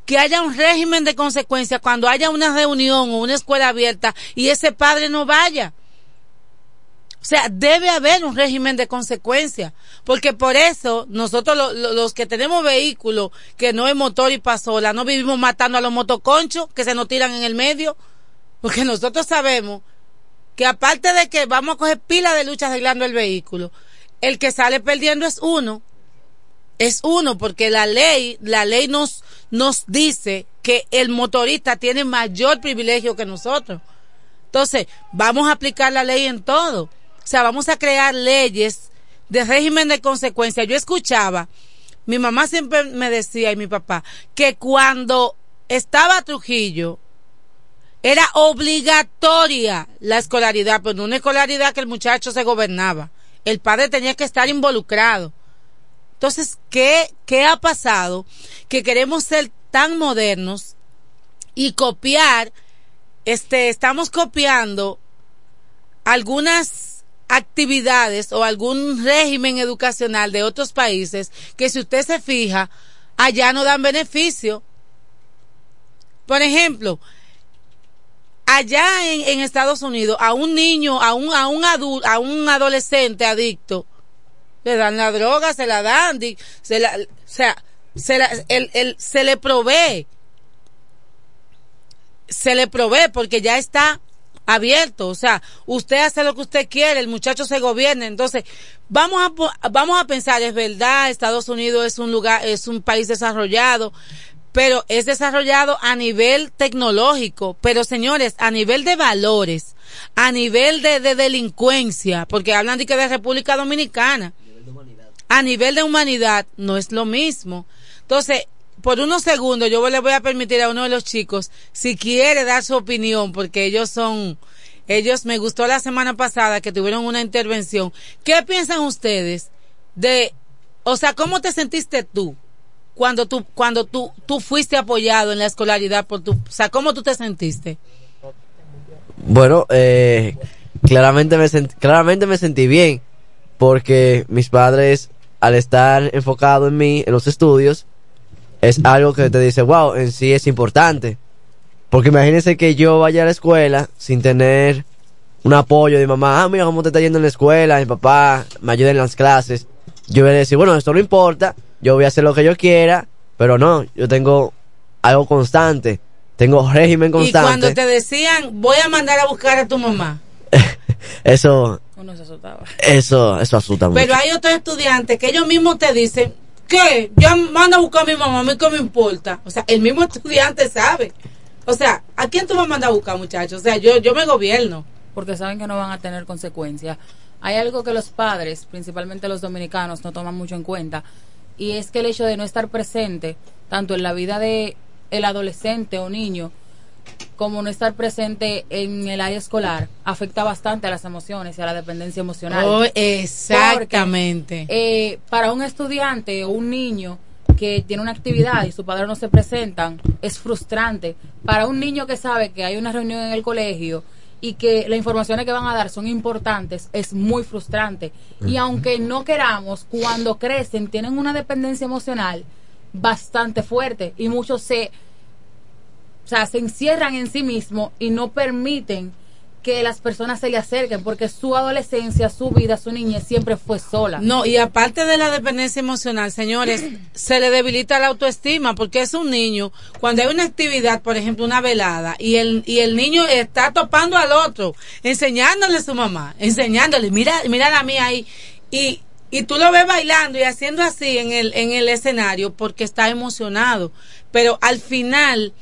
Que haya un régimen de consecuencia cuando haya una reunión o una escuela abierta y ese padre no vaya. O sea, debe haber un régimen de consecuencia, porque por eso nosotros los que tenemos vehículos que no es motor y pasola, no vivimos matando a los motoconchos que se nos tiran en el medio, porque nosotros sabemos que aparte de que vamos a coger pila de lucha arreglando el vehículo, el que sale perdiendo es uno, es uno, porque la ley, la ley nos, nos dice que el motorista tiene mayor privilegio que nosotros. Entonces, vamos a aplicar la ley en todo. O sea, vamos a crear leyes de régimen de consecuencia. Yo escuchaba, mi mamá siempre me decía y mi papá, que cuando estaba Trujillo, era obligatoria la escolaridad, pero no una escolaridad que el muchacho se gobernaba. El padre tenía que estar involucrado. Entonces, ¿qué, ¿qué ha pasado? Que queremos ser tan modernos y copiar, este, estamos copiando algunas actividades o algún régimen educacional de otros países que si usted se fija, allá no dan beneficio. Por ejemplo, allá en, en Estados Unidos, a un niño, a un, a un adulto, a un adolescente adicto, le dan la droga, se la dan, se la, o sea, se, la, el, el- se le provee, se le provee porque ya está abierto, o sea, usted hace lo que usted quiere, el muchacho se gobierna, entonces vamos a vamos a pensar, es verdad, Estados Unidos es un lugar, es un país desarrollado, pero es desarrollado a nivel tecnológico, pero señores, a nivel de valores, a nivel de, de delincuencia, porque hablan de que de República Dominicana, a nivel de humanidad no es lo mismo. Entonces, por unos segundos yo le voy a permitir a uno de los chicos, si quiere dar su opinión, porque ellos son, ellos me gustó la semana pasada que tuvieron una intervención. ¿Qué piensan ustedes de, o sea, cómo te sentiste tú? Cuando tú, cuando tú, tú fuiste apoyado en la escolaridad por tu, o sea, ¿cómo tú te sentiste? Bueno, eh, claramente, me claramente me sentí bien porque mis padres, al estar enfocados en mí, en los estudios, es algo que te dice, wow, en sí es importante. Porque imagínense que yo vaya a la escuela sin tener un apoyo de mi mamá, ah, mira cómo te está yendo en la escuela, mi papá me ayuda en las clases. Yo voy a decir, bueno, esto no importa, yo voy a hacer lo que yo quiera, pero no, yo tengo algo constante, tengo régimen Y constante. cuando te decían, voy a mandar a buscar a tu mamá. Eso, Uno se asustaba. eso, eso asusta mucho. Pero hay otros estudiantes que ellos mismos te dicen, ¿qué? Ya manda a buscar a mi mamá, a mí qué me importa. O sea, el mismo estudiante sabe. O sea, ¿a quién tú vas a mandar a buscar, muchachos? O sea, yo, yo me gobierno. porque saben que no van a tener consecuencias. Hay algo que los padres, principalmente los dominicanos, no toman mucho en cuenta y es que el hecho de no estar presente tanto en la vida de el adolescente o niño como no estar presente en el área escolar afecta bastante a las emociones y a la dependencia emocional. Oh, exactamente. Porque, eh, para un estudiante o un niño que tiene una actividad y sus padres no se presentan, es frustrante. Para un niño que sabe que hay una reunión en el colegio y que las informaciones que van a dar son importantes, es muy frustrante. Y aunque no queramos, cuando crecen tienen una dependencia emocional bastante fuerte y muchos se o sea, se encierran en sí mismos y no permiten que las personas se le acerquen porque su adolescencia, su vida, su niñez siempre fue sola. No, y aparte de la dependencia emocional, señores, se le debilita la autoestima porque es un niño, cuando hay una actividad, por ejemplo, una velada, y el, y el niño está topando al otro, enseñándole a su mamá, enseñándole, mira, mira la mía ahí, y, y tú lo ves bailando y haciendo así en el, en el escenario porque está emocionado, pero al final,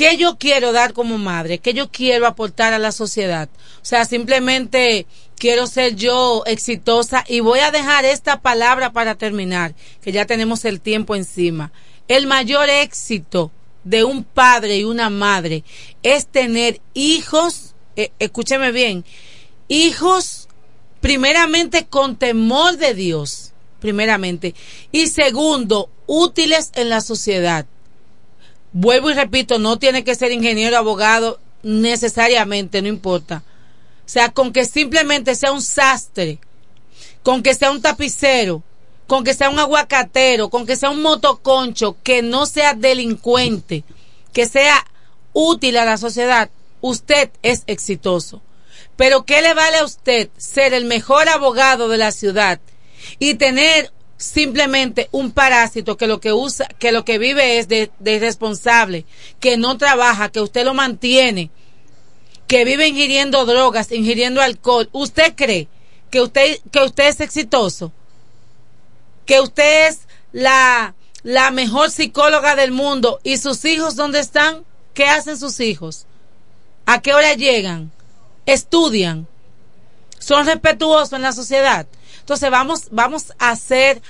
¿qué yo quiero dar como madre? ¿Qué yo quiero aportar a la sociedad? O sea, simplemente quiero ser yo exitosa y voy a dejar esta palabra para terminar, que ya tenemos el tiempo encima. El mayor éxito de un padre y una madre es tener hijos, eh, escúcheme bien, hijos primeramente con temor de Dios, primeramente, y segundo, útiles en la sociedad vuelvo y repito, no tiene que ser ingeniero, abogado, necesariamente, no importa. O sea, con que simplemente sea un sastre, con que sea un tapicero, con que sea un aguacatero, con que sea un motoconcho, que no sea delincuente, que sea útil a la sociedad, usted es exitoso. Pero ¿qué le vale a usted ser el mejor abogado de la ciudad y tener simplemente un parásito que lo que usa, que lo que vive es de, de irresponsable, que no trabaja, que usted lo mantiene, que vive ingiriendo drogas, ingiriendo alcohol. ¿Usted cree que usted, que usted es exitoso? Que usted es la, la mejor psicóloga del mundo y sus hijos dónde están? ¿Qué hacen sus hijos? ¿A qué hora llegan? ¿Estudian? ¿Son respetuosos en la sociedad? Entonces vamos, vamos a ser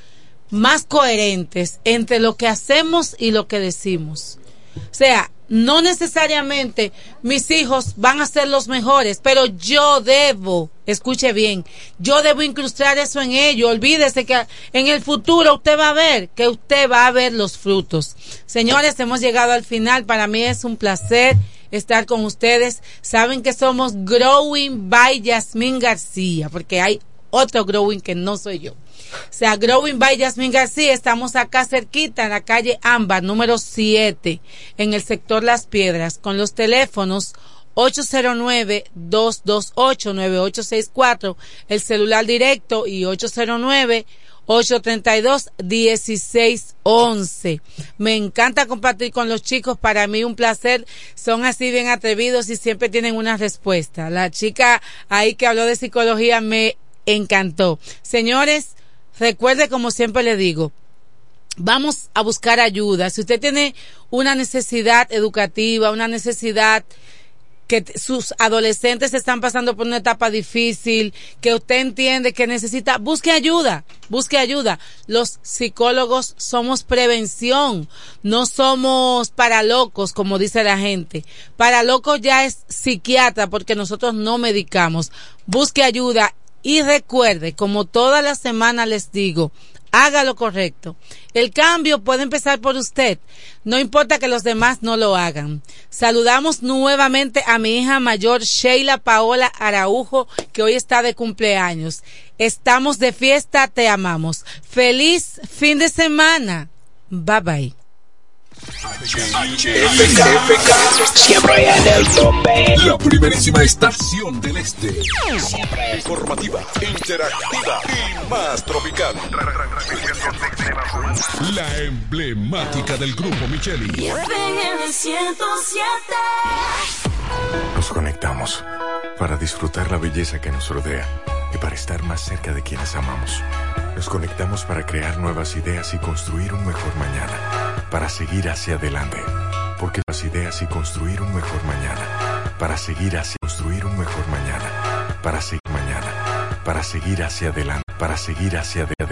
más coherentes entre lo que hacemos y lo que decimos. O sea, no necesariamente mis hijos van a ser los mejores, pero yo debo, escuche bien, yo debo incrustar eso en ellos. Olvídese que en el futuro usted va a ver, que usted va a ver los frutos. Señores, hemos llegado al final. Para mí es un placer estar con ustedes. Saben que somos Growing by Yasmín García, porque hay otro Growing que no soy yo. O sea, Growing by Yasmín García, estamos acá cerquita en la calle Ámbar, número 7, en el sector Las Piedras, con los teléfonos 809-228-9864, el celular directo y 809 832-1611. Me encanta compartir con los chicos, para mí un placer, son así bien atrevidos y siempre tienen una respuesta. La chica ahí que habló de psicología me encantó. Señores, recuerde como siempre le digo, vamos a buscar ayuda. Si usted tiene una necesidad educativa, una necesidad que sus adolescentes están pasando por una etapa difícil, que usted entiende que necesita, busque ayuda, busque ayuda. Los psicólogos somos prevención, no somos para locos, como dice la gente. Para locos ya es psiquiatra porque nosotros no medicamos. Busque ayuda y recuerde, como todas las semanas les digo, haga lo correcto. El cambio puede empezar por usted. No importa que los demás no lo hagan. Saludamos nuevamente a mi hija mayor Sheila Paola Araujo, que hoy está de cumpleaños. Estamos de fiesta, te amamos. Feliz fin de semana. Bye bye. Siempre en el tope. La primerísima estación del este. Siempre Informativa, interactiva y más tropical. La emblemática del grupo Micheli. Nos conectamos para disfrutar la belleza que nos rodea para estar más cerca de quienes amamos. Nos conectamos para crear nuevas ideas y construir un mejor mañana. Para seguir hacia adelante. Porque las ideas y construir un mejor mañana. Para seguir hacia construir un mejor mañana. Para seguir mañana. Para seguir hacia adelante. Para seguir hacia adelante.